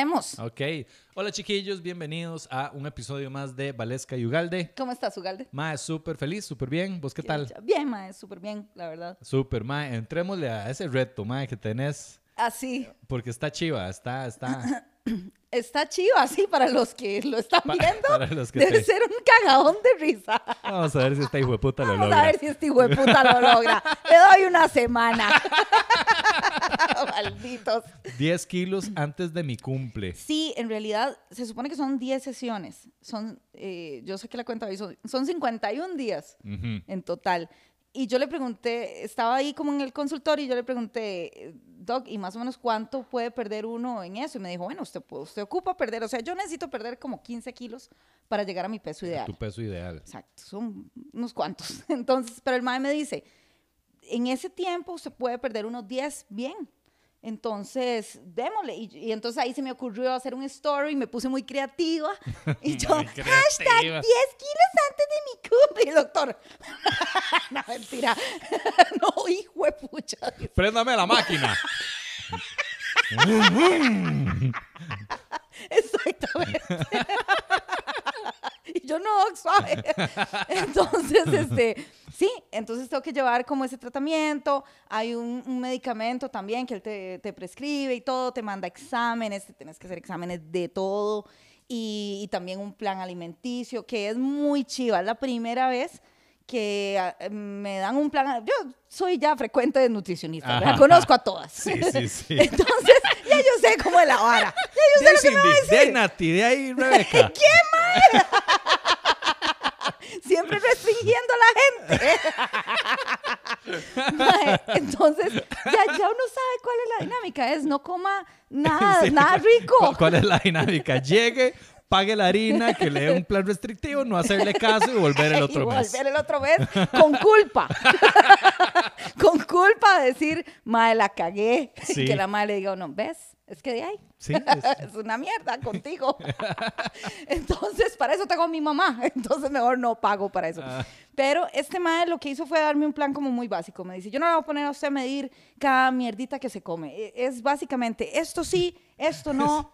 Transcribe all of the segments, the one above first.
Empecemos. Ok. Hola chiquillos, bienvenidos a un episodio más de Valesca y Ugalde. ¿Cómo estás, Ugalde? Mae, súper feliz, súper bien. ¿Vos qué tal? Bien, mae, súper bien, la verdad. Súper, mae. Entrémosle a ese reto, mae, que tenés. Así. Porque está chiva, está, está. Está chido así para los que lo están Pa- viendo. para los que Debe te- ser un cagadón de risa. Vamos a ver si esta hijo de puta lo Vamos logra. a ver si este hijo de puta lo logra. Le doy una semana. Malditos. 10 kilos antes de mi cumple. Sí, en realidad se supone que son 10 sesiones. Son, eh, yo sé que la cuenta hoy son, son 51 días en total. Y yo le pregunté, estaba ahí como en el consultorio y yo le pregunté, Doc, ¿y más o menos cuánto puede perder uno en eso? Y me dijo, bueno, usted, usted ocupa perder, o sea, yo necesito perder como 15 kilos para llegar a mi peso ideal. Tu peso ideal. Exacto, son unos cuantos. Entonces, pero el mae me dice, en ese tiempo usted puede perder unos 10 bien. Entonces, démosle. Y, y entonces ahí se me ocurrió hacer un story, me puse muy creativa. Y yo, hashtag 10 creativa. kilos antes de mi cumple. Y doctor, no, mentira. no, hijo de pucha. Préndame la máquina. Exactamente. y yo no, suave. entonces, este, sí, entonces tengo que llevar como ese tratamiento. Hay un, un medicamento también que él te, te prescribe y todo, te manda exámenes, te tienes que hacer exámenes de todo. Y, y también un plan alimenticio que es muy chiva. Es la primera vez que ah, me dan un plan. Yo soy ya frecuente de nutricionista, la conozco a todas. Sí, sí, sí. Entonces, ya yo sé cómo es la vara. Ya yo sé lo que me va a Cindy, de ahí decir. Nati, de ahí Rebeca. Siempre restringiendo a la gente. Mae, Entonces, ya, ya uno sabe cuál es la dinámica. Es no coma nada, Sí. nada rico. ¿Cu- ¿Cuál es la dinámica? Llegue, pague la harina, que le dé un plan restrictivo, no hacerle caso y volver el otro y mes. volver el otro mes con culpa. con culpa de decir, madre, la cagué. Sí. Que la madre le diga, no, ¿ves? Es que de ahí. Sí, es- es una mierda contigo. Entonces, para eso tengo a mi mamá. Entonces, mejor no pago para eso. Ah. Pero este madre lo que hizo fue darme un plan como muy básico. Me dice, yo no le voy a poner a usted a medir cada mierdita que se come. E- Es básicamente esto sí, esto no.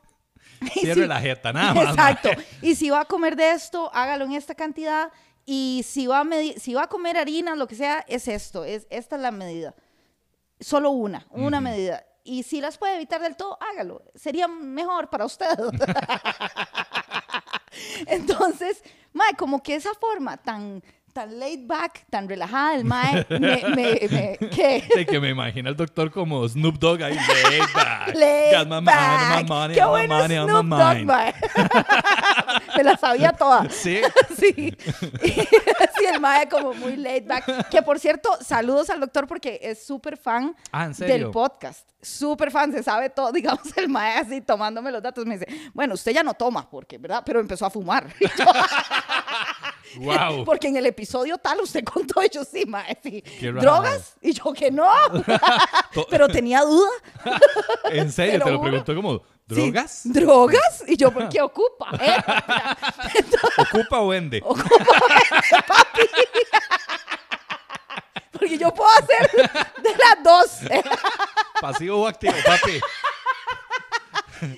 Cierre si- la jeta, nada más. Exacto. Y si va a comer de esto, hágalo en esta cantidad. Y si va a, medi- si va a comer harina, lo que sea, es esto. Es, esta es la medida. Solo una, una medida. Y si las puede evitar del todo, hágalo. Sería mejor para usted. Entonces, mae, como que esa forma tan, tan laid back, tan relajada del mae, me, me, me- ¿qué? De que me imagino al doctor como Snoop Dogg ahí. Laid back. Laid Got my money, back. my money, Qué bueno money Snoop Dogg, mae. Me la sabía toda. Sí. Sí. sí, el mae como muy laid back. Que por cierto, saludos al doctor porque es súper fan Ah, del podcast. Súper fan, se sabe todo. Digamos, el mae así tomándome los datos me dice, bueno, usted ya no toma, porque, ¿verdad? Pero empezó a fumar. Wow. Porque en el episodio tal usted contó, y yo sí, mae, sí. ¿Drogas? Y yo que no. Pero tenía duda. En serio, Te te lo juro. preguntó como, Sí, ¿drogas? ¿Drogas? Y yo, ¿por qué ocupa? ¿Eh? ¿Ocupa o vende? papi. Porque yo puedo hacer de las dos. Pasivo o activo, papi.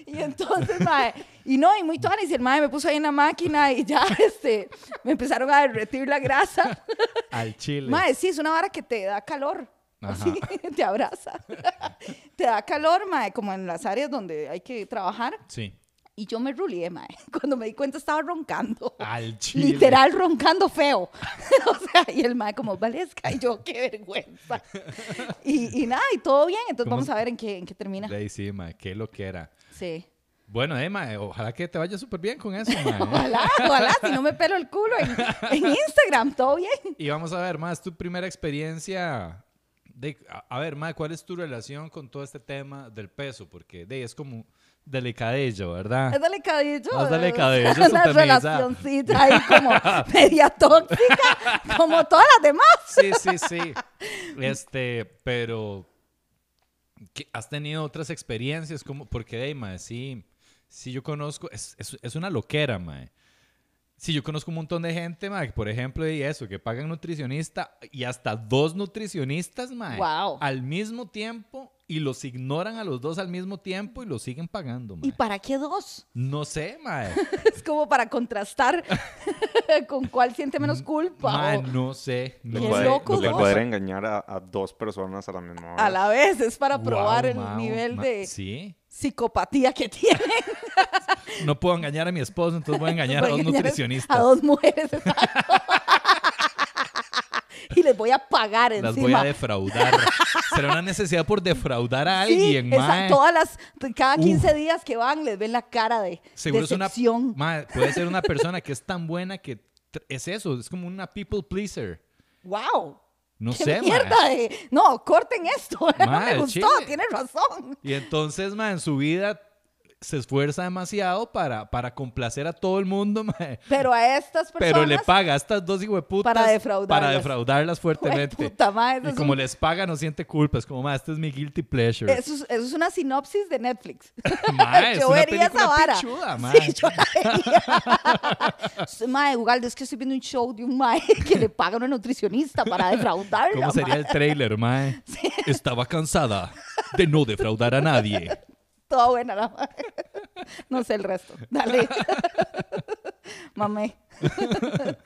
y entonces, mae, y no, y muy tuanis, y el mae me puso ahí en la máquina y ya, este, me empezaron a derretir la grasa. Al chile. Mae, sí, es una vara que te da calor. Ajá. Así, te abraza. te da calor, mae, como en las áreas donde hay que trabajar. Sí. Y yo me rulié, mae. Cuando me di cuenta estaba roncando. Al chile. Literal roncando feo. o sea, y el mae como, Valesca, y yo, qué vergüenza. y, y nada, y todo bien. Entonces ¿Cómo vamos a ver en qué, en qué termina. Ahí sí, mae, qué lo que era. Sí. Bueno, Emma, ojalá que te vaya súper bien con eso, mae. Ojalá, ojalá, si no me pelo el culo en, en Instagram, todo bien. Y vamos a ver, más tu primera experiencia. De, a, a ver, mae, ¿cuál es tu relación con todo este tema del peso? Porque de, es como delicadillo, ¿verdad? Es delicadillo. Es delicadillo, Es una relacioncita ahí como media tóxica, como todas las demás. Sí, sí, sí. Este, pero ¿qué- ¿has tenido otras experiencias? como Porque, de, mae, sí, sí yo conozco, es, es, es una loquera, mae. Sí, yo conozco un montón de gente, mae, por ejemplo, y eso, que pagan nutricionista y hasta dos nutricionistas, mae, Wow. al mismo tiempo y los ignoran a los dos al mismo tiempo y los siguen pagando, mae. ¿Y para qué dos? No sé, mae. Es como para contrastar con cuál siente menos culpa. Mae, o- no sé. No puede, loco, puede dos. poder engañar a, a dos personas a la misma vez. a la vez, es para Wow, probar el mao, nivel de Sí. psicopatía que tiene. No puedo engañar a mi esposo, entonces voy a engañar a dos engañar nutricionistas. A dos mujeres, exacto. Y les voy a pagar encima. Las voy a defraudar. Será una necesidad por defraudar a Sí, alguien, esa- mae. todas las, cada 15 Uf. días que van les ven la cara de Seguro es una decepción. mae, puede ser una persona que es tan buena que es eso, es como una people pleaser. ¡Wow! No ¡Qué sé, mierda! de- No, corten esto. no Mae, me gustó, chile. tienes razón. Y entonces, mae, en su vida se esfuerza demasiado para, para complacer a todo el mundo, mae. Pero a estas personas. Pero le paga a estas dos hijueputas Para defraudarlas. para defraudarlas fuertemente. Puta eso Y es como un- les paga, no siente culpa. Es como, mae, este es mi guilty pleasure. Eso es, eso es una sinopsis de Netflix. Mae, es yo una vería esa vara. pichuda, mae. Sí, yo la vería. mae, es que estoy viendo un show de un mae que le paga a una nutricionista para defraudarla. ¿Cómo sería mae. el trailer, mae? Estaba cansada de no defraudar a nadie. Toda buena la mae. No sé el resto. Dale. Mamé.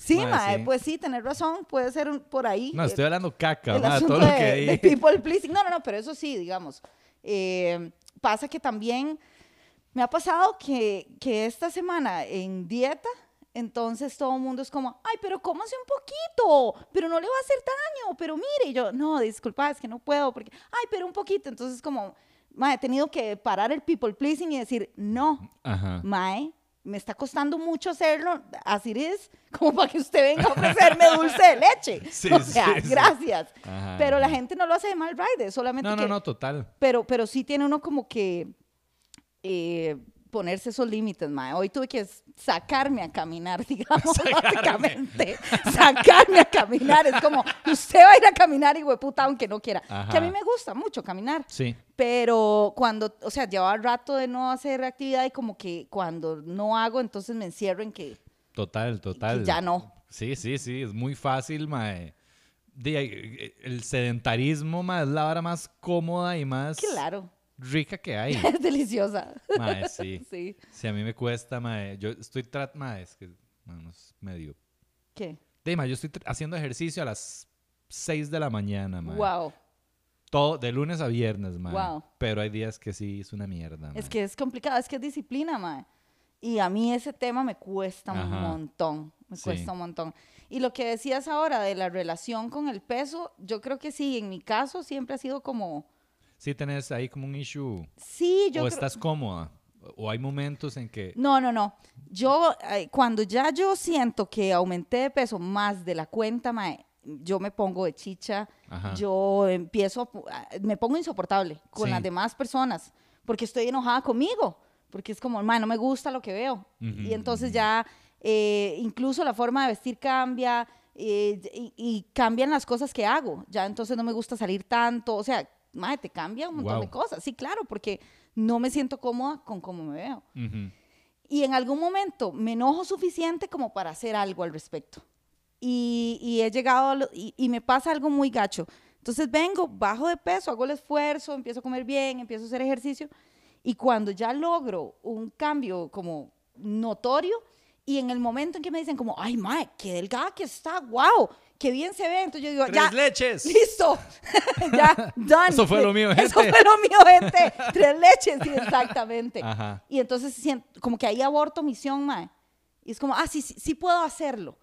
Sí, Mae, sí. pues sí, tenés razón. Puede ser un- por ahí. No, estoy hablando caca, el asunto todo lo de, que de dije. people pleasing. No, no, no, pero eso sí, digamos. Eh, pasa que también me ha pasado que, que esta semana en dieta, entonces todo el mundo es como, ay, pero cómase un poquito, pero no le va a hacer daño, pero mire, y yo, no, disculpa, es que no puedo, porque, ay, pero un poquito. Entonces, como, mae, he tenido que parar el people pleasing y decir, no, Ajá. mae, me está costando mucho hacerlo, así es, como para que usted venga a ofrecerme dulce de leche. Sí, o sea, sí, sí. gracias. Ajá, Pero la gente no lo hace de mal ride, solamente No, que... no, no, total. Pero, pero sí tiene uno como que eh, ponerse esos límites, mae. Hoy tuve que sacarme a caminar, digamos, básicamente. sacarme a caminar. Es como, usted va a ir a caminar, y puta, aunque no quiera. Ajá. Que a mí me gusta mucho caminar. Sí. Pero cuando, o sea, llevaba rato de no hacer actividad y como que cuando no hago, entonces me encierro en que, Total, total. que ya no. Sí, sí, sí, es muy fácil, mae. Eh, El sedentarismo, mae, es la hora más cómoda y más Claro, rica que hay. es deliciosa. Mae, sí. Sí. A mí me cuesta, mae. Yo estoy trat... Mae, es que... Bueno, es medio... ¿Qué? Di, mae, yo estoy haciendo ejercicio a las 6 de la mañana, mae. Wow. Todo, de lunes a viernes, mae. Wow. Pero hay días que sí es una mierda, mae. Es que es complicado, es que es disciplina, mae. Y a mí ese tema me cuesta un montón, me Sí. cuesta un montón. Y lo que decías ahora de la relación con el peso, yo creo que sí, en mi caso siempre ha sido como, Sí tenés ahí como un issue. sí, yo o creo- estás cómoda. O hay momentos en que... No, no, no. Yo, eh, cuando ya yo siento que aumenté de peso más de la cuenta, mae, yo me pongo de chicha, Ajá. yo empiezo, a me pongo insoportable con Sí. las demás personas, porque estoy enojada conmigo, porque es como, mae, no me gusta lo que veo. Y entonces ya, eh, incluso la forma de vestir cambia, eh, y, y cambian las cosas que hago. Ya entonces no me gusta salir tanto, o sea, mae, te cambia un montón de Wow. cosas. Sí, claro, porque no me siento cómoda con cómo me veo Ujú. y en algún momento me enojo suficiente como para hacer algo al respecto. Y, y he llegado, a lo- y, y me pasa algo muy gacho. Entonces vengo, bajo de peso, hago el esfuerzo, empiezo a comer bien, empiezo a hacer ejercicio Y cuando ya logro un cambio como notorio, y en el momento en que me dicen como, ay, mae, qué delgada que está, wow, qué bien se ve, entonces yo digo, Tres ya, leches. listo, ya, done. Eso fue lo mío, Eso gente. fue lo mío, gente. Tres leches, sí, exactamente. Ajá. Y entonces como que ahí aborto misión, mae. Y es como, ah, sí, sí, sí puedo hacerlo.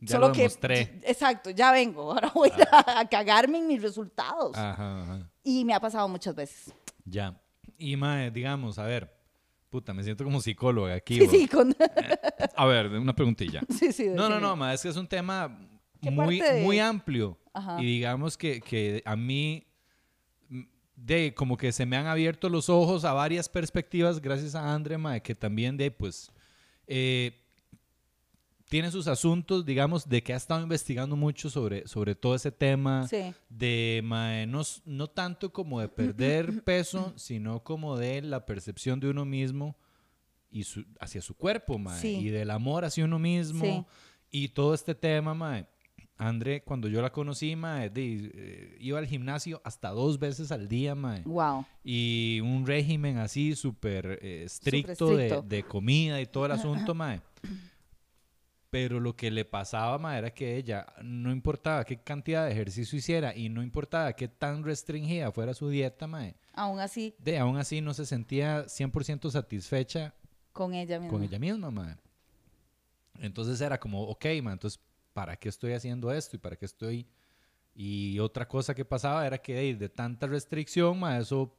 Ya lo demostré. exacto, ya vengo. Ahora voy a, ir a, cagarme en mis resultados. Ajá, ajá. Y me ha pasado muchas veces. Ya. Y mae, digamos, a ver, puta, me siento como psicóloga aquí. Sí, sí, con... A ver, una preguntilla. sí, sí. No, no, no, mae, es que es un tema ¿Qué muy, de- muy amplio. Ajá. Y digamos que, que a mí, de como que se me han abierto los ojos a varias perspectivas gracias a Andre, mae, que también de, pues, eh, tiene sus asuntos, digamos, de que ha estado investigando mucho sobre, sobre todo ese tema Sí. de mae, no, no tanto como de perder peso, sino como de la percepción de uno mismo y su- hacia su cuerpo, mae, Sí. y del amor hacia uno mismo Sí. y todo este tema, mae. André, cuando yo la conocí, mae, de- eh, iba al gimnasio hasta dos veces al día, mae. Wow. Y un régimen así súper eh, estricto, de- comida y todo el asunto, mae. Pero lo que le pasaba, mae, era que ella no importaba qué cantidad de ejercicio hiciera y no importaba qué tan restringida fuera su dieta, mae. Aún así, De aún así no se sentía 100% satisfecha con ella misma. con ella misma, mae. Entonces era como, ok, mae, entonces, ¿para qué estoy haciendo esto? ¿Y para qué estoy...? Y otra cosa que pasaba era que de, de tanta restricción, mae, eso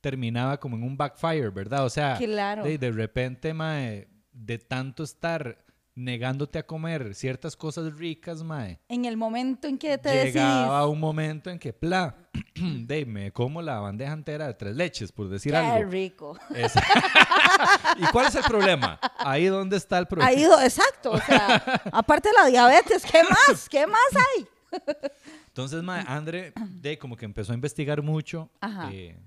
terminaba como en un backfire, ¿verdad? O sea, Claro. de, de repente, mae, de tanto estar negándote a comer ciertas cosas ricas, mae, En el momento en que te decidís. llegaba un momento en que, pla, de, me como la bandeja entera de tres leches, por decir Qué algo. rico. Es- ¿Y cuál es el problema? Ahí donde está el problema. Ahí, exacto. O sea, aparte de la diabetes, ¿qué más? ¿Qué más hay? Entonces, mae, Andre, de como que empezó a investigar mucho eh,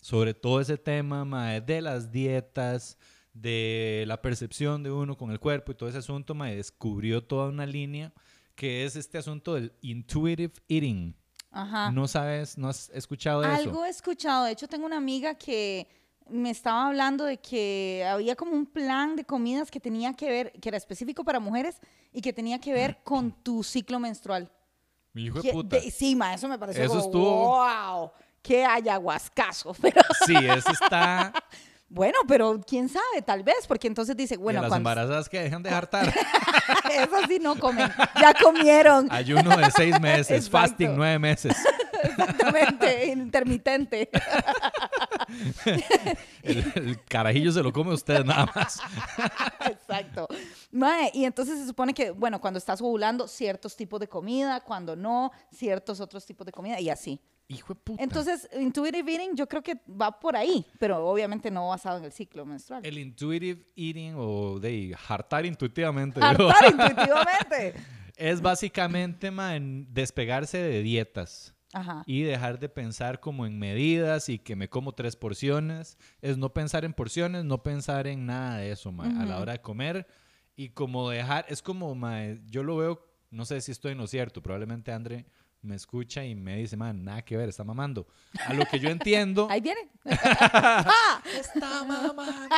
sobre todo ese tema, mae, de las dietas, de la percepción de uno con el cuerpo y todo ese asunto, mae, descubrió toda una línea que es este asunto del intuitive eating. Ajá. ¿No sabes, no has escuchado de eso? Algo he escuchado. De hecho, tengo una amiga que me estaba hablando de que había como un plan de comidas que tenía que ver, que era específico para mujeres y que tenía que ver con tu ciclo menstrual. Mi hijo de puta. de- sí, ma, eso me pareció Eso como, estuvo- wow, qué ayahuascazo. Pero Sí, eso está. Bueno, pero quién sabe, tal vez, porque entonces dice, Bueno, bueno, las cuando embarazadas que dejan de hartar. esas sí no comen, ya comieron. Ayuno de seis meses, Exacto. fasting nueve meses. Exactamente, intermitente. El, el carajillo se lo come usted nada más. Exacto. Mae, y entonces se supone que, bueno, cuando estás ovulando, ciertos tipos de comida, cuando no, ciertos otros tipos de comida y así. Hijo de puta. Entonces, intuitive eating yo creo que va por ahí, pero obviamente no basado en el ciclo menstrual. El intuitive eating o de hartar intuitivamente Hartar intuitivamente. es básicamente man, despegarse de dietas Ajá. y dejar de pensar como en medidas y que me como tres porciones. Es no pensar en porciones, no pensar en nada de eso man, a la hora de comer y como dejar, es como, man, yo lo veo, no sé si estoy en lo cierto, probablemente André me escucha y me dice, man, nada que ver, está mamando. A lo que yo entiendo... Ahí viene. Está mamando.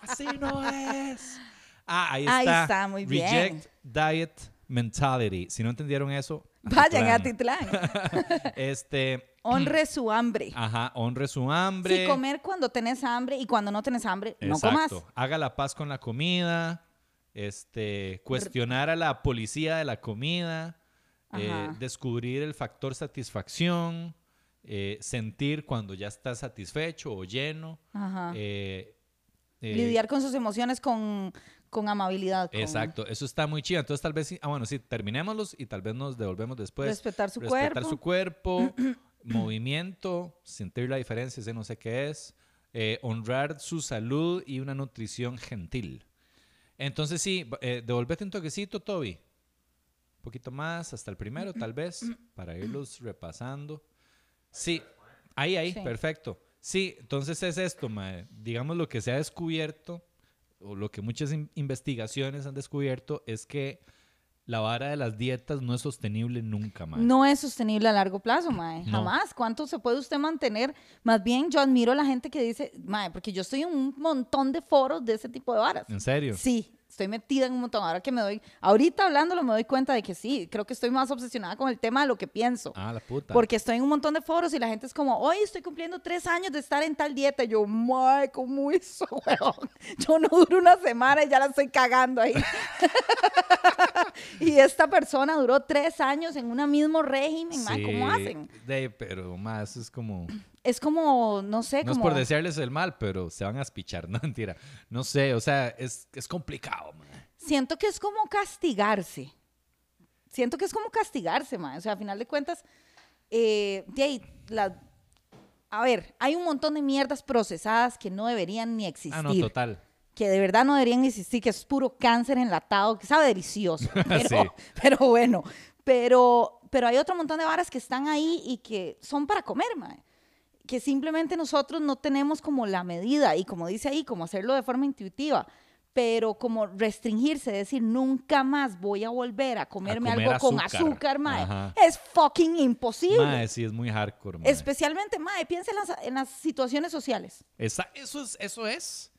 Así no es. Ah, ahí Ahí está. está, muy bien. Reject diet mentality. Si no entendieron eso, Vayan a. Titlán. Este, Honre su hambre. ajá, honre su hambre. Sí, comer cuando tenés hambre y cuando no tenés hambre, no comas. Haga la paz con la comida. Este, cuestionar a la policía de la comida. Eh, descubrir el factor satisfacción. eh, sentir cuando ya estás satisfecho o lleno. Eh, Lidiar con sus emociones con, con amabilidad. con Exacto, eso está muy chido. Entonces, tal vez, sí- ah, bueno, sí, terminémoslos y tal vez nos devolvemos después. Respetar su Respetar cuerpo. su cuerpo, movimiento, sentir la diferencia, ese no sé qué es, honrar su salud y una nutrición gentil. Entonces, sí, devolvete un toquecito, Toby. Poquito más, hasta el primero, tal vez, para irlos repasando. Sí, ahí, ahí, Sí. perfecto. Sí, entonces es esto, mae. digamos lo que se ha descubierto, o lo que muchas in- investigaciones han descubierto, es que la vara de las dietas no es sostenible nunca, mae. No es sostenible a largo plazo, mae. No. Jamás. ¿Cuánto se puede usted mantener? Más bien, yo admiro a la gente que dice, mae, porque yo estoy en un montón de foros de ese tipo de varas. ¿En serio? Sí, estoy metida en un montón. Ahora que me doy, ahorita hablándolo me doy cuenta de que sí, creo que estoy más obsesionada con el tema de lo que pienso. Ah, la puta. Porque estoy en un montón de foros y la gente es como, hoy estoy cumpliendo tres años de estar en tal dieta. Y yo, mae, ¿cómo hizo, weón? Yo no duro una semana y ya la estoy cagando ahí. y esta persona duró tres años en un mismo régimen, mae, ¿cómo Sí, hacen? de- pero más es como... Es como, no sé, No es como... por desearles el mal, pero se van a espichar, no mentira. No sé, o sea, es, es complicado, mae. siento que es como castigarse. Siento que es como castigarse, mae. O sea, a final de cuentas, eh, la- a ver, hay un montón de mierdas procesadas que no deberían ni existir. Ah, no, total. Que de verdad no deberían existir, que es puro cáncer enlatado, que sabe delicioso. Pero, Sí. pero bueno, pero, pero hay otro montón de varas que están ahí y que son para comer, mae. Que simplemente nosotros no tenemos como la medida y como dice ahí, como hacerlo de forma intuitiva. Pero como restringirse, decir, nunca más voy a volver a comerme comer algo con azúcar. azúcar, mae, Ajá. es fucking imposible. Mae, sí, es muy hardcore, mae. Especialmente, mae, piensa en las, en las situaciones sociales. Esa- eso, es, eso es.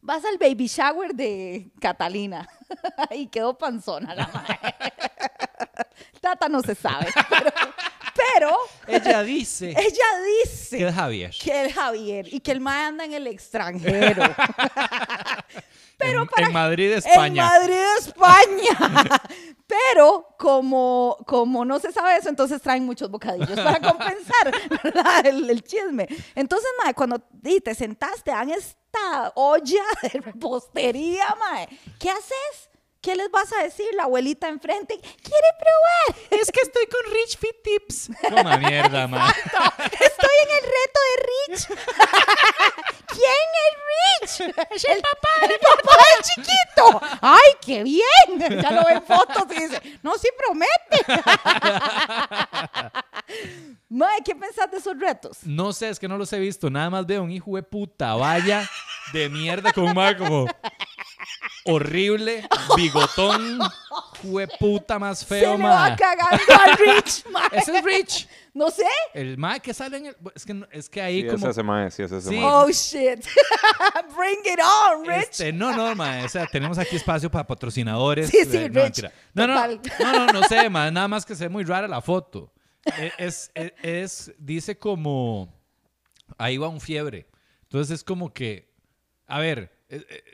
Vas al baby shower de Catalina y quedó panzona la mae. Tata no se sabe, pero, pero Ella dice ella dice que es Javier. que es Javier y que el mae anda en el extranjero. Pero en, para en Madrid, España. En Madrid, España. Pero como, como no se sabe eso, entonces traen muchos bocadillos para compensar ¿verdad? el, el chisme. Entonces, mae, cuando te sentaste, dan esta olla de repostería, mae, ¿qué haces? ¿Qué les vas a decir? La abuelita enfrente, ¿quiere probar? Es que estoy con Rich Fit Tips. Toma mierda, mae. Estoy en el reto de Rich. ¿Quién es Rich? Es el papá. El papá del chiquito. ¡Ay, qué bien! Ya lo ve en fotos y dice, no, sí promete. Mae, ¿qué pensás de esos retos? No sé, es que no los he visto. Nada más veo un hijo de puta vaya de mierda con un mae como horrible, bigotón, hijo de puta más Se feo, le va cagando al Rich, mae. Ese es Rich. No sé. El mae que sale en el... Es que, no- es que ahí Sí, como... es ese mae, sí, es ese Sí. mae. Oh, shit. Bring it on, Rich. Este, no, no, mae, o sea, tenemos aquí espacio para patrocinadores. Sí, sí, Eh, Rich, no, mentira. no, no, total. no, no, no sé, mae, nada más que se ve muy rara la foto. Eh, Es, es, es- dice como, ahí va un fiebre. Entonces es como que, a ver, eh, eh,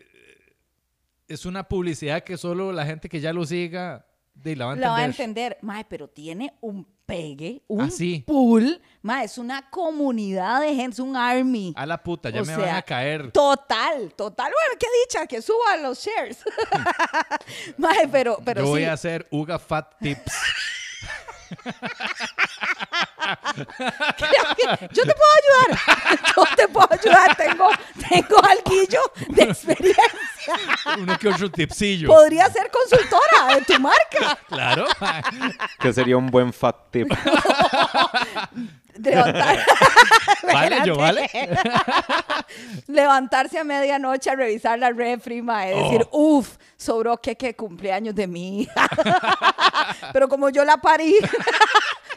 es una publicidad que solo la gente que ya lo siga de, la va a entender. La va a entender. Mae, pero tiene un pegue, un Ah, pool. Mae, es una comunidad de gente, es un army. A la puta, ya O me sea, van a caer. Total, total. Bueno, qué dicha que suba los shares. Mae, pero, pero Yo sí. voy a hacer Uga Fat Tips. Yo te puedo ayudar. Yo te puedo ayudar. Tengo, tengo alguillo de experiencia. Uno que otro tipsillo. Podría ser consultora de tu marca. Claro. Que sería un buen fat tip. Levantar- Vale, yo, vale. Levantarse a medianoche a revisar la refri, mae, Oh. decir, uff, sobró que que cumpleaños de mi hija. Pero como yo la parí,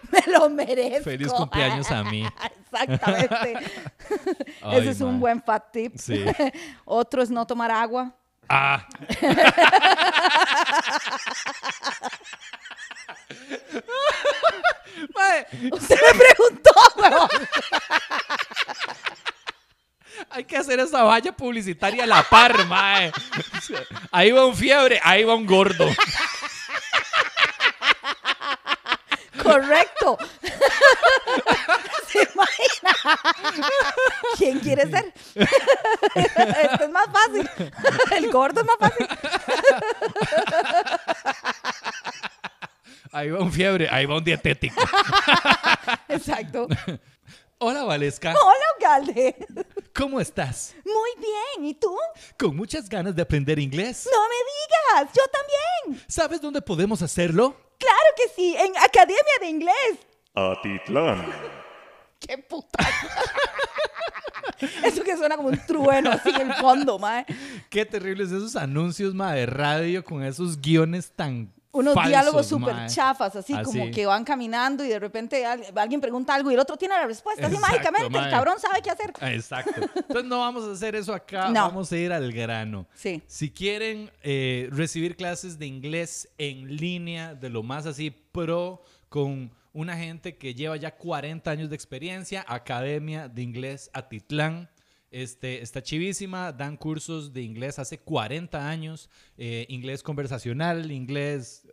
me lo merezco. Feliz cumpleaños a mí. Exactamente. Ay, Ese es un buen fat tip. Sí. Otro es no tomar agua. Ah. Mae, Usted me preguntó, weón. hay que hacer esa valla publicitaria a la par, mae. Ahí va un fiebre, ahí va un gordo. Correcto. ¿Se imagina? ¿Quién quiere ser? Esto es más fácil. El gordo es más fácil. Ahí va un fiebre, ahí va un dietético. Exacto. Hola, Valesca. Hola, Ugalde. ¿Cómo estás? Muy bien. ¿Y tú? ¿Con muchas ganas de aprender inglés? No me digas. Yo también. ¿Sabes dónde podemos hacerlo? Claro que sí. En Academia de Inglés. Atitlán. ¡Qué puta! Eso que suena como un trueno así en el fondo, mae. Qué terribles esos anuncios, mae, de radio con esos guiones tan unos falsos, diálogos súper chafas, así, como Así. que van caminando y de repente al- alguien pregunta algo y el otro tiene la respuesta, así Exacto, mágicamente, mae. el cabrón sabe qué hacer. Ah, Exacto. Entonces no vamos a hacer eso acá, No. vamos a ir al grano. Sí. Si quieren eh, recibir clases de inglés en línea, de lo más así pro, con una gente que lleva ya 40 años de experiencia, Academia de Inglés Atitlán. Este, está chivísima, dan cursos de inglés hace 40 años, eh, inglés conversacional, inglés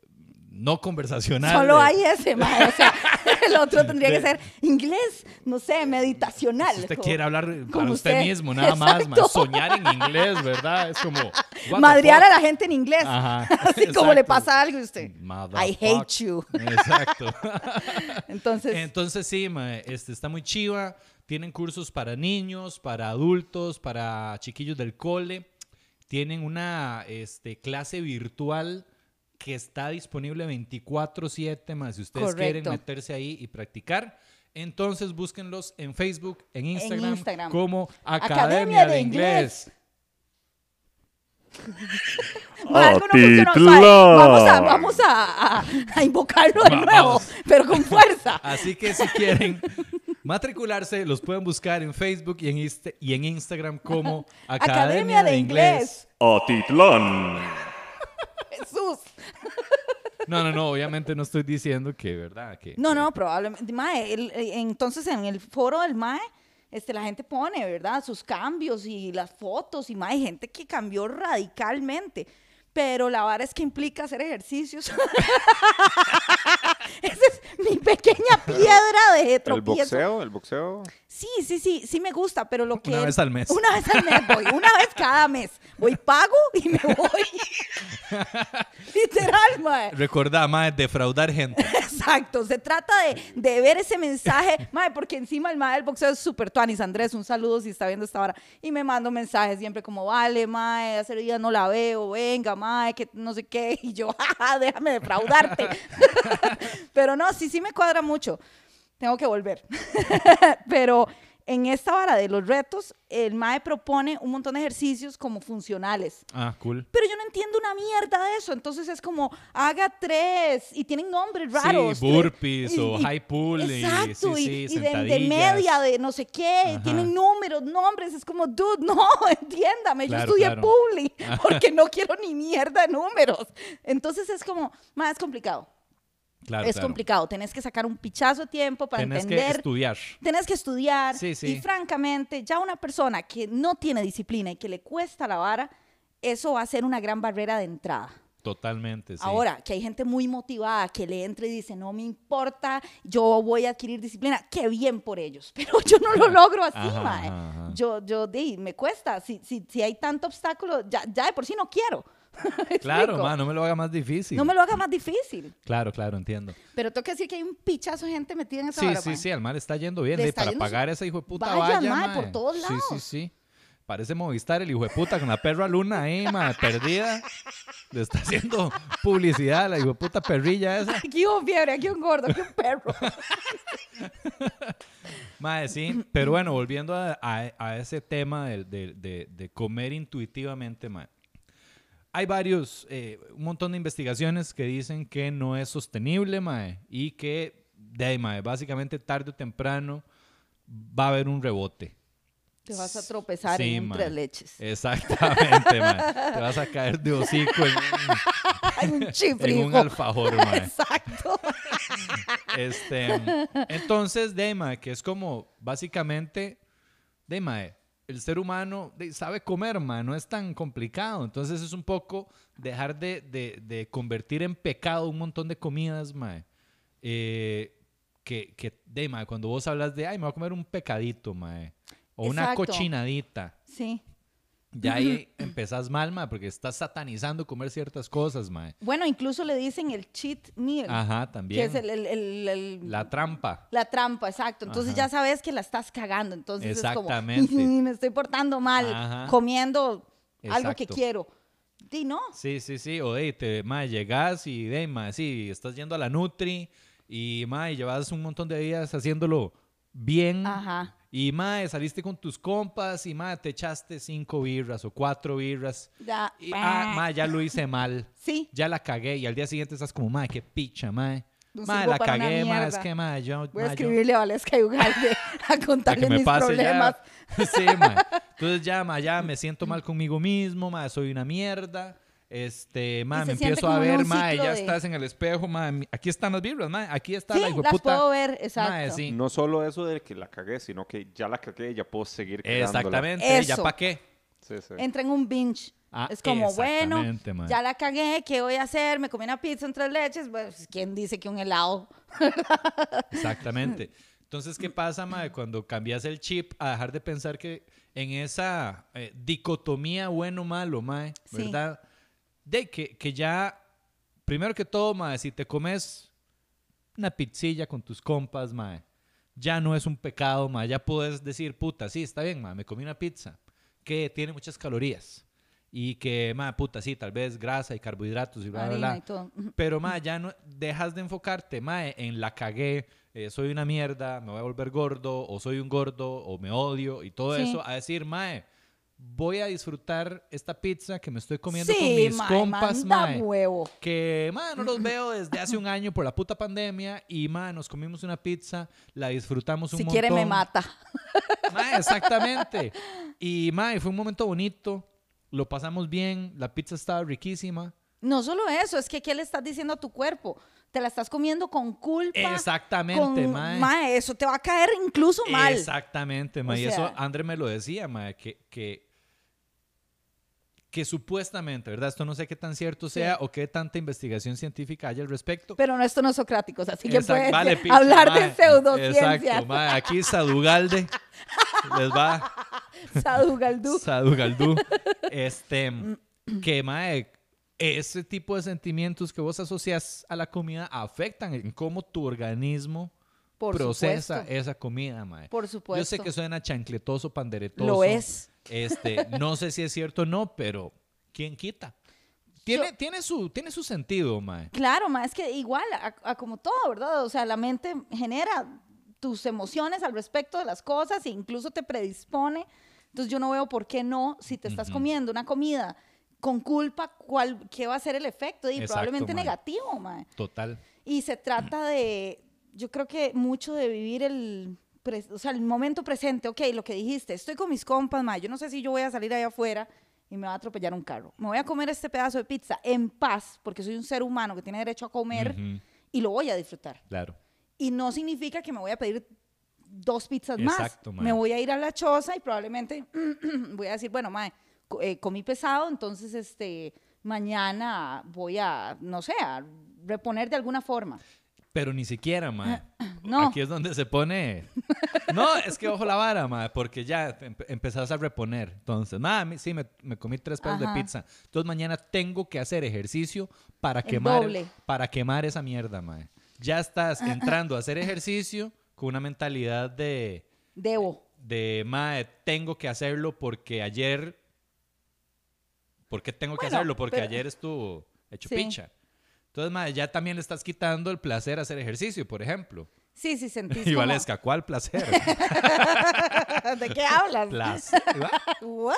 no conversacional. Solo hay ese, mae, o sea, el otro tendría de- que ser inglés, no sé, meditacional. Si usted como- quiere hablar para usted, usted. mismo, nada más, ma, Exacto. soñar en inglés, ¿verdad? Es como... Madrear a la gente en inglés. Ajá, Así como le pasa algo y usted. I Motherfuck. hate you. Exacto. Entonces, Entonces sí, ma, este, está muy chiva. Tienen cursos para niños, para adultos, para chiquillos del cole. Tienen una este, clase virtual que está disponible 24/7, más si ustedes quieren meterse ahí y practicar. Entonces búsquenlos en Facebook, en Instagram, Instagram. como Academia, Academia de, de Inglés. algo no funcionó. Vamos a, vamos a, a- a invocarlo de Va- nuevo, vamos. pero con fuerza. Así que si quieren matricularse, los pueden buscar en Facebook y en, Insta- y en Instagram como Academia, Academia de Inglés. Atitlán. Jesús. No, no, no, obviamente no estoy diciendo que, ¿verdad? Que, No, no, probablemente. Mae, el- entonces en el foro del MAE, este, la gente pone, ¿verdad? Sus cambios y las fotos y mae, hay gente que cambió radicalmente. Pero la vara es que implica hacer ejercicios. Esa es mi pequeña piedra de El tropiezo. boxeo, el boxeo. Sí, sí, sí, sí me gusta, pero lo que... Una vez al mes. Una vez al mes voy, una vez cada mes. Voy, pago y me voy. Literal, mae. Recordá, más defraudar gente. Exacto, se trata de, de ver ese mensaje, mae, porque encima el mae del boxeo es súper tuanis. Andrés, un saludo si está viendo esta hora. Y me mando mensajes siempre como, vale, mae, hace días no la veo, venga, mae, que no sé qué. Y yo, jaja, déjame defraudarte. Pero no, sí, sí me cuadra mucho. Tengo que volver. Pero en esta vara de los retos, el mae propone un montón de ejercicios como funcionales. Ah, cool. Pero yo no entiendo una mierda de eso. Entonces es como, haga tres y tienen nombres raros. Sí, burpees o y- high pull Exacto, y, sí, y de, media, de no sé qué. Ajá. Tienen números, nombres. Es como, dude, no, entiéndame. Claro, yo estudié claro. publi porque no quiero ni mierda de números. Entonces es como, más complicado. Claro, es claro. complicado. Tenés que sacar un pichazo de tiempo para Tenés que entender. estudiar. Tenés que estudiar. Sí, sí. Y francamente, ya una persona que no tiene disciplina y que le cuesta la vara, eso va a ser una gran barrera de entrada. Totalmente, sí. Ahora, que hay gente muy motivada que le entra y dice, no me importa, yo voy a adquirir disciplina, qué bien por ellos. Pero yo no lo logro así, Ajá, mae. ajá. Yo, yo, di, me cuesta. Si, si, si hay tanto obstáculo, ya, ya de por sí no quiero. ¿Me Claro, ma, no me lo haga más difícil. No me lo haga más difícil. Claro, claro, entiendo. Pero tengo que decir que hay un pichazo de gente metida en esa Sí, sí, sí, al mal está yendo bien. Le está para yendo pagar su- esa hijo de puta Vaya, valla, mae. por todos Sí, sí, lados. sí. Parece Movistar el hijo de puta con la perra luna ahí, mae, perdida. Le está haciendo publicidad a la hijo de puta perrilla esa. Aquí un fiebre, aquí un gordo, aquí un perro. Mae, sí. Pero bueno, volviendo a, a- a ese tema de comer intuitivamente, mae. Hay varios, eh, un montón de investigaciones que dicen que no es sostenible, mae. Y que, de ahí, mae, básicamente tarde o temprano va a haber un rebote. Te vas a tropezar Sí, en tres leches. Exactamente, mae. Te vas a caer de hocico en un, en un alfajor, mae. Exacto. Este, entonces, de mae, que es como básicamente, de mae, el ser humano sabe comer, mae, no es tan complicado. Entonces es un poco dejar de, de- de convertir en pecado un montón de comidas, mae. Eh, que, que, de mae, cuando vos hablas de, ay, me voy a comer un pecadito, mae. O una cochinadita. Sí. Ya ahí empezás mal, mae, porque estás satanizando comer ciertas cosas, mae. Bueno, incluso le dicen el cheat meal. Ajá, Que también. es el, el- el- La trampa. la trampa, exacto. Entonces Ajá. ya sabes que la estás cagando. Entonces Exactamente. es como, me estoy portando mal, Ajá. comiendo algo que Exacto. quiero. Di no. Sí, sí, sí. O de, te, mae, llegas y de, mae, sí, estás yendo a la Nutri y mae, llevas un montón de días haciéndolo bien Ajá. Y, mae, saliste con tus compas y, mae, te echaste cinco birras o cuatro birras. Ya. Y, ah, mae, ya lo hice mal. Sí. Ya la cagué. Y al día siguiente estás como, mae, qué picha, mae. No Mae, la cagué, mae, es que, mae, yo... Voy a mae, yo- escribirle a Valesca y Ugalde a contarle me mis pase problemas. ya. Sí, mae. Entonces ya, mae, ya me siento mal conmigo mismo, mae, soy una mierda. Este, mae, se me siente empiezo a ver, ciclo ya de- estás en el espejo, mae, mi- aquí están las vibras, mae, aquí está Sí, la las hijueputa. puedo ver, exacto. Mae, sí. No solo eso de que la cagué, sino que ya la cagué y ya puedo seguir cagándola. Exactamente, ya Eso. para qué. Sí, sí. Entra en un binge. Ah, es como, bueno, exactamente, mae. ya la cagué, ¿qué voy a hacer? Me comí una pizza en tres leches. Pues, ¿quién dice que un helado? Exactamente. Entonces, ¿qué pasa, mae? Cuando cambias el chip a dejar de pensar que en esa eh, dicotomía bueno-malo, mae, Sí. ¿verdad? De que, que ya, primero que todo, mae, si te comes una pizzilla con tus compas, mae, ya no es un pecado, mae, ya puedes decir, puta, sí, está bien, mae, me comí una pizza que tiene muchas calorías y que, mae, puta, sí, tal vez grasa y carbohidratos y bla, bla, Harina bla. y todo. Pero, ma, ya no dejas de enfocarte, ma, en la cagué, eh, soy una mierda, me voy a volver gordo, o soy un gordo, o me odio, y todo Sí. eso, a decir, mae, voy a disfrutar esta pizza que me estoy comiendo con mis mae, compas, mae, huevo. que, ma, no los veo desde hace un año por la puta pandemia, y, ma, nos comimos una pizza, la disfrutamos un Si montón. quiere me mata. Mae, exactamente. Y, mae, fue un momento bonito, lo pasamos bien, la pizza estaba riquísima. No solo eso, es que ¿qué le estás diciendo a tu cuerpo? Te la estás comiendo con culpa. Exactamente, con- mae. mae, eso te va a caer incluso mal. Exactamente, ma. O y eso André me lo decía, ma, que, que, que supuestamente, ¿verdad? Esto no sé qué tan cierto Sí. sea o qué tanta investigación científica hay al respecto. Pero no, esto no es socráticos, así que Exact- puedes vale, picha, hablar de pseudociencia. Exacto, ma. Aquí Sadugalde les va Sadugaldú. Sadugaldú. Este, que, mae, ese tipo de sentimientos que vos asocias a la comida afectan en cómo tu organismo Por procesa supuesto. esa comida, mae. Por supuesto. Yo sé que suena chancletoso, panderetoso. Lo es. Este, no sé si es cierto o no, pero ¿quién quita? Tiene, Yo- tiene, su, tiene su sentido, mae. Claro, ma, es que igual, a, a como todo, ¿verdad? O sea, la mente genera tus emociones al respecto de las cosas e incluso te predispone. Entonces yo no veo por qué no, si te estás Ujú. comiendo una comida con culpa, ¿cuál, ¿qué va a ser el efecto? Y Exacto, probablemente mae. negativo, ma. Total. Y se trata de, yo creo que mucho de vivir el, o sea, el momento presente. Ok, lo que dijiste, estoy con mis compas, ma, yo no sé si yo voy a salir allá afuera y me va a atropellar un carro. Me voy a comer este pedazo de pizza en paz, porque soy un ser humano que tiene derecho a comer Ujú, y lo voy a disfrutar. Claro. Y no significa que me voy a pedir dos pizzas Exacto, más. mae. Me voy a ir a la choza y probablemente voy a decir, bueno, co- eh, comí pesado, entonces este mañana voy a, no sé, a reponer de alguna forma. Pero ni siquiera, mae. No. Aquí es donde se pone. No, es que ojo la vara, mae, porque ya empe- empezás a reponer. Entonces, mae, a mí sí, me, me comí tres de Ajá. pizza. Entonces, mañana tengo que hacer ejercicio para El quemar, doble. para quemar esa mierda, mae. Ya estás entrando a hacer ejercicio con una mentalidad de, Debo. de mae, tengo que hacerlo porque ayer. ¿Por qué tengo que Bueno, hacerlo? Porque pero- ayer estuvo hecho Sí. picha. Entonces, mae, ya también le estás quitando el placer a hacer ejercicio, por ejemplo. Sí, sí, sentís Y como- Valesca, ¿cuál placer? ¿De qué hablas? placer. What?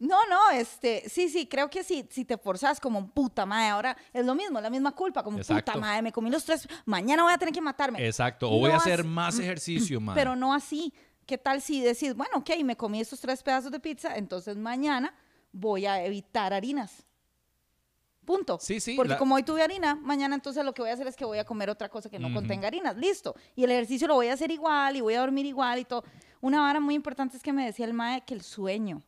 no, no, este, sí, sí, creo que sí, si te forzas como puta madre, ahora es lo mismo, la misma culpa, como Exacto. puta madre, me comí los tres, mañana voy a tener que matarme. Exacto. O voy a hacer más ejercicio, mae. Pero no así. ¿Qué tal si decís, bueno, ok, me comí estos tres pedazos de pizza, entonces mañana voy a evitar harinas? Punto. Sí, sí, Porque la- como hoy tuve harina, mañana entonces lo que voy a hacer es que voy a comer otra cosa que no Ujú. contenga harinas. Listo. Y el ejercicio lo voy a hacer igual y voy a dormir igual y todo. Una vara muy importante es que me decía el mae que el sueño.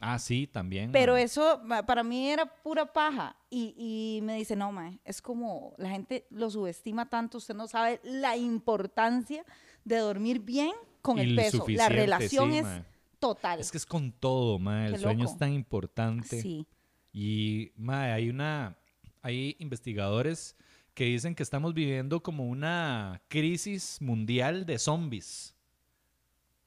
Ah, sí, también. Pero mae. eso para mí era pura paja. Y, y me dice, no, mae, es como la gente lo subestima tanto, usted no sabe la importancia de dormir bien con el el peso. La relación sí, es mae. total. Es que es con todo, mae. El Qué sueño loco. es tan importante. Sí. Y, mae, hay una... Hay investigadores que dicen que estamos viviendo como una crisis mundial de zombies.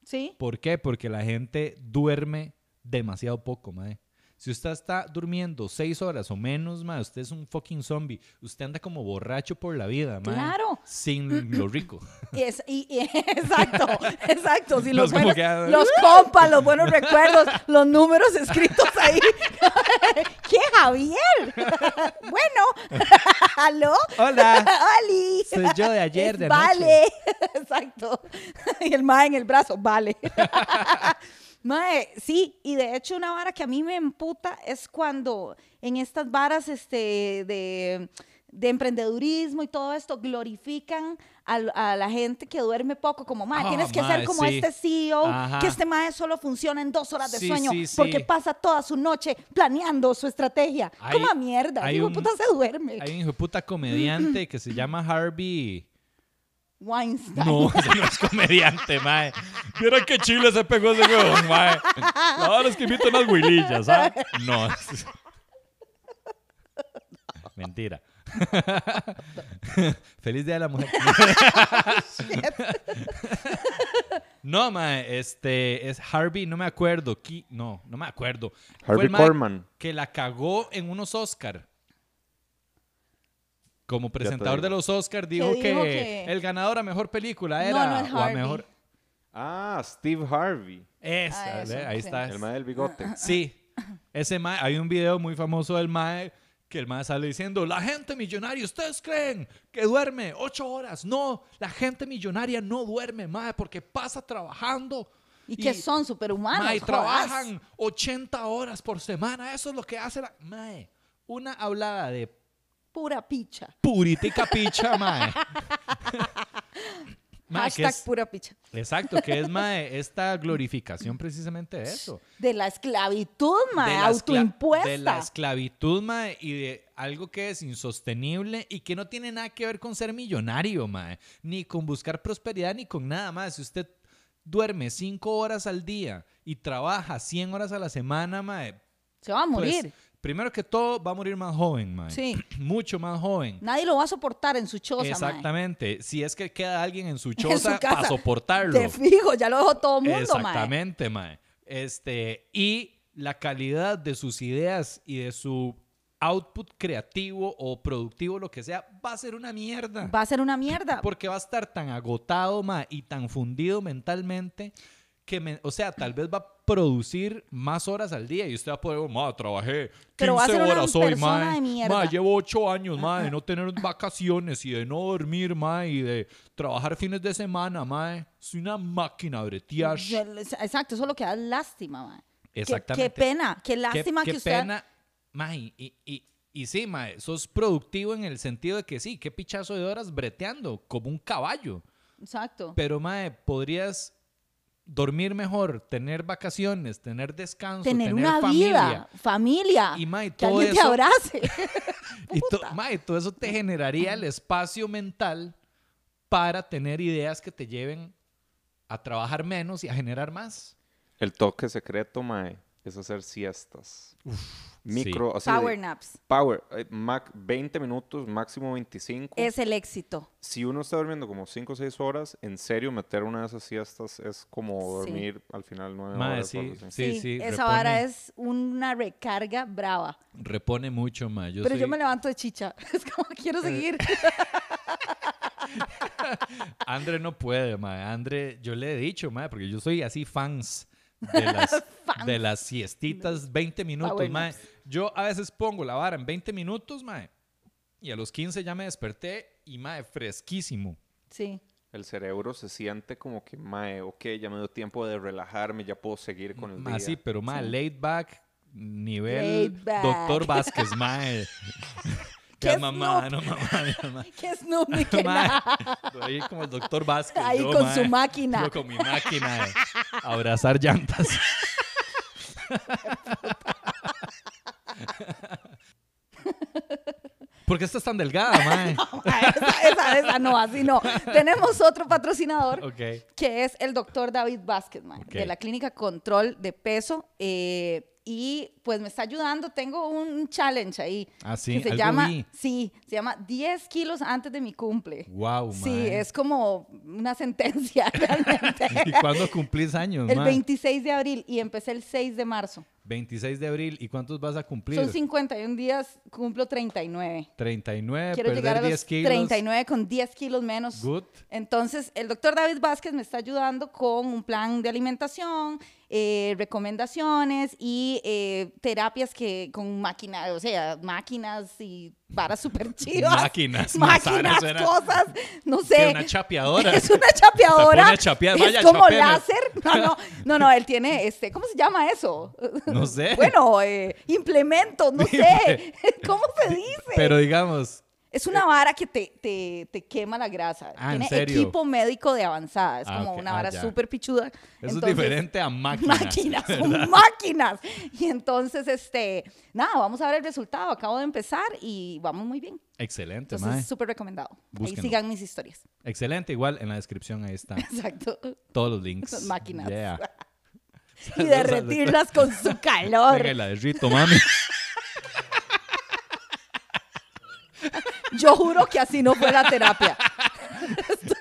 Sí. ¿Por qué? Porque la gente duerme demasiado poco, mae. Si usted está durmiendo seis horas o menos, mae, usted es un fucking zombie. Usted anda como borracho por la vida, mae. Claro. Sin lo rico. Y es- y- y- exacto, exacto. Si los, buenos- que, ah, los compas, los buenos recuerdos, los números escritos ahí. ¿Qué, Javier? bueno, ¿aló? Hola. ¡Oli! Soy yo de ayer, de. Vale, exacto. Y el mae en el brazo, vale. Mae, sí, y de hecho una vara que a mí me emputa es cuando en estas varas este, de, de emprendedurismo y todo esto glorifican a, la gente que duerme poco, como, mae, Ah, tienes que mae, ser como sí. este CEO, Ajá. que este mae solo funciona en dos horas de Sí, sueño, sí, porque pasa toda su noche planeando su estrategia. Hay- como a mierda, hay digo, un- puta se duerme. Hay un hijo de puta comediante que se llama Harvey. Weinstein. No, ese no es comediante, mae. Vieron qué chile se pegó ese huevón, mae. Verdad es que invito unas huilillas, ¿sabes? No. es- Mentira. Feliz Día de la Mujer. no, mae, este es Harvey, no me acuerdo. Ki- no, no me acuerdo. Harvey Korman. Que la cagó en unos Oscar. Como presentador de los Oscar dijo, dijo que, que- el ganador a mejor película No, era no es o a Harvey. mejor Ah, Steve Harvey. esa, Ah, eso, ¿ve? ahí sí. está. El mae del bigote. Sí, ese mae, hay un video muy famoso del mae que el mae sale diciendo, la gente millonaria, ¿ustedes creen que duerme ocho horas? No, la gente millonaria no duerme, mae, porque pasa trabajando. Y que son superhumanos. Mae, trabajan 80 horas por semana, eso es lo que hace la... Mae, una hablada de Pura picha. puritica picha, mae. Mae, Hashtag es- pura picha. Exacto, que es mae, esta glorificación precisamente de eso. De la esclavitud, mae, de autoimpuesta. De la esclavitud, mae, y de algo que es insostenible y que no tiene nada que ver con ser millonario, mae, ni con buscar prosperidad, ni con nada más. Si usted duerme cinco horas al día y trabaja 100 horas a la semana, mae, Se va a pues, morir. Primero que todo va a morir más joven, mae. Sí. Mucho más joven. Nadie lo va a soportar en su choza, mae. Exactamente. Si es que queda alguien en su choza para soportarlo. De fijo, ya lo dejó todo el mundo, mae. Exactamente, mae. Este, y la calidad de sus ideas y de su output creativo o productivo, lo que sea, va a ser una mierda. Va a ser una mierda. Porque va a estar tan agotado, mae, y tan fundido mentalmente que, me- o sea, tal vez va a producir más horas al día y usted va a poder, ma, trabajé 15 Pero va a ser una horas hoy, mierda. Ma, llevo 8 años, ma, de no tener vacaciones y de no dormir, ma, y de trabajar fines de semana, ma. Soy una máquina de bretear. Exacto, eso es lo que da lástima. Qué- Exactamente. Qué, pena, qué lástima qué, que qué usted... pena, mae, y, y, y sí, mae, sos productivo en el sentido de que sí, qué pichazo de horas breteando, como un caballo. Exacto. Pero, mae, podrías dormir mejor, tener vacaciones, tener descanso, tener, tener, una familia. vida, familia. Y, mae, que todo alguien te eso- abrace. Y to- mae, todo eso te generaría el espacio mental para tener ideas que te lleven a trabajar menos y a generar más. El toque secreto, mae, es hacer siestas. Micro, así de- Power naps. Power, eh, mac- 20 minutos, máximo 25. Es el éxito. Si uno está durmiendo como 5 o 6 horas, en serio, meter una de esas siestas es como Sí. dormir al final 9 Mae, horas. sí, así. sí, Sí, sí. esa vara es una recarga brava. Repone mucho. Yo Pero yo soy- me levanto de chicha. Es como quiero seguir. Andre no puede, mae. Andre, yo le he dicho, mae, porque yo soy así fans de las, Fans. de las siestitas 20 minutos, mae. Yo a veces pongo la vara en 20 minutos, mae. Y a los 15 ya me desperté y, mae, fresquísimo. Sí. El cerebro se siente como que, mae, ok, ya me dio tiempo de relajarme, ya puedo seguir con el día. Así, pero, mae, laid back, nivel Laid back. Doctor Vázquez, mae. Qué Ya, mamá, snoop. no, mamá, mi mamá. Que que Mae, nada. Ahí como el doctor Vázquez. Ahí yo, con su máquina. Yo con mi máquina de abrazar llantas. ¿Por qué estás tan delgada, mae? esa, esa, esa no, así no. Tenemos otro patrocinador que es el doctor David Vázquez, de la clínica Control de Peso. eh, y pues me está ayudando. Tengo un challenge ahí. Ah, sí, Que se algo llama, vi. sí, se llama 10 kilos antes de mi cumple. Wow, Sí, es como una sentencia realmente. ¿Y cuándo cumplís años, el mae? 26 de abril y empecé el 6 de marzo. 26 de abril. ¿Y cuántos vas a cumplir? Son 51 días, cumplo 39. 39, Quiero perder llegar a 10 los kilos. 39 con 10 kilos menos. Good. Entonces, el doctor David Vázquez me está ayudando con un plan de alimentación, eh, recomendaciones y eh, terapias que con máquinas, o sea, máquinas y varas súper chivas. Máquinas, máquinas, suena- cosas, no sé. una chapeadora. Es una chapeadora. Vaya, es como láser. No, no, no, no, él tiene, este, ¿cómo se llama eso? No sé. Bueno, eh, implementos, no sé. ¿Cómo se dice? Pero digamos, Es una vara que te, te, te quema la grasa. Ah, ¿en Tiene serio? equipo médico de avanzada. Es Ah, como ok. una Ah, vara ya. súper pichuda. eso Entonces, es diferente a máquinas. Máquinas, son máquinas. Y entonces, este, nada, vamos a ver el resultado. Acabo de empezar y vamos muy bien. Excelente, Entonces, mae. súper recomendado. Búsquenlo. Ahí sigan mis historias. Excelente, igual en la descripción ahí están Exacto. todos los links. Son máquinas. Yeah. Y derretirlas con su calor. Venga, y la derrito, mami. Yo juro que así no fue la terapia.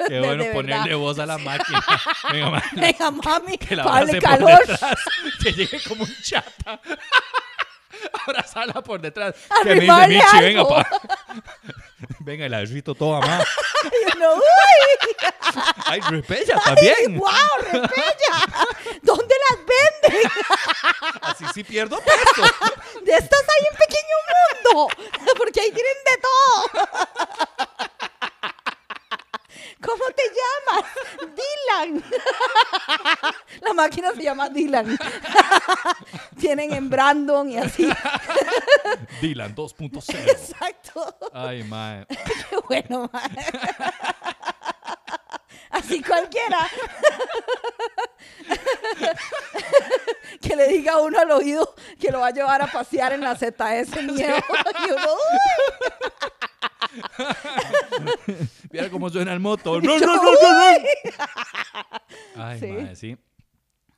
Qué De- bueno de ponerle verdad. voz a la máquina. Venga, mami. Venga, mami, Que la abrace por calor. detrás. Que llegue como un chata. Abrazarla por detrás. Que me dice, Michi, venga, pa. Venga, la derrito toda, más. Y uno, ¡uy! Ay, repella también. ¡Wow, repella! ¿Dónde las venden? Así sí pierdo peso. De estas hay en Pequeño Mundo, porque ahí tienen de todo. ¿Cómo te llamas? Dylan. La máquina se llama Dylan. Tienen en Brandon y así. Dylan 2.0. Exacto. Ay, mae. Qué bueno, mae. Así cualquiera. Que le diga a uno al oído que lo va a llevar a pasear en la ZS miedo. Y uno. Mira cómo suena el moto. ¡Run, run, run, run, run! Ay, mae, sí.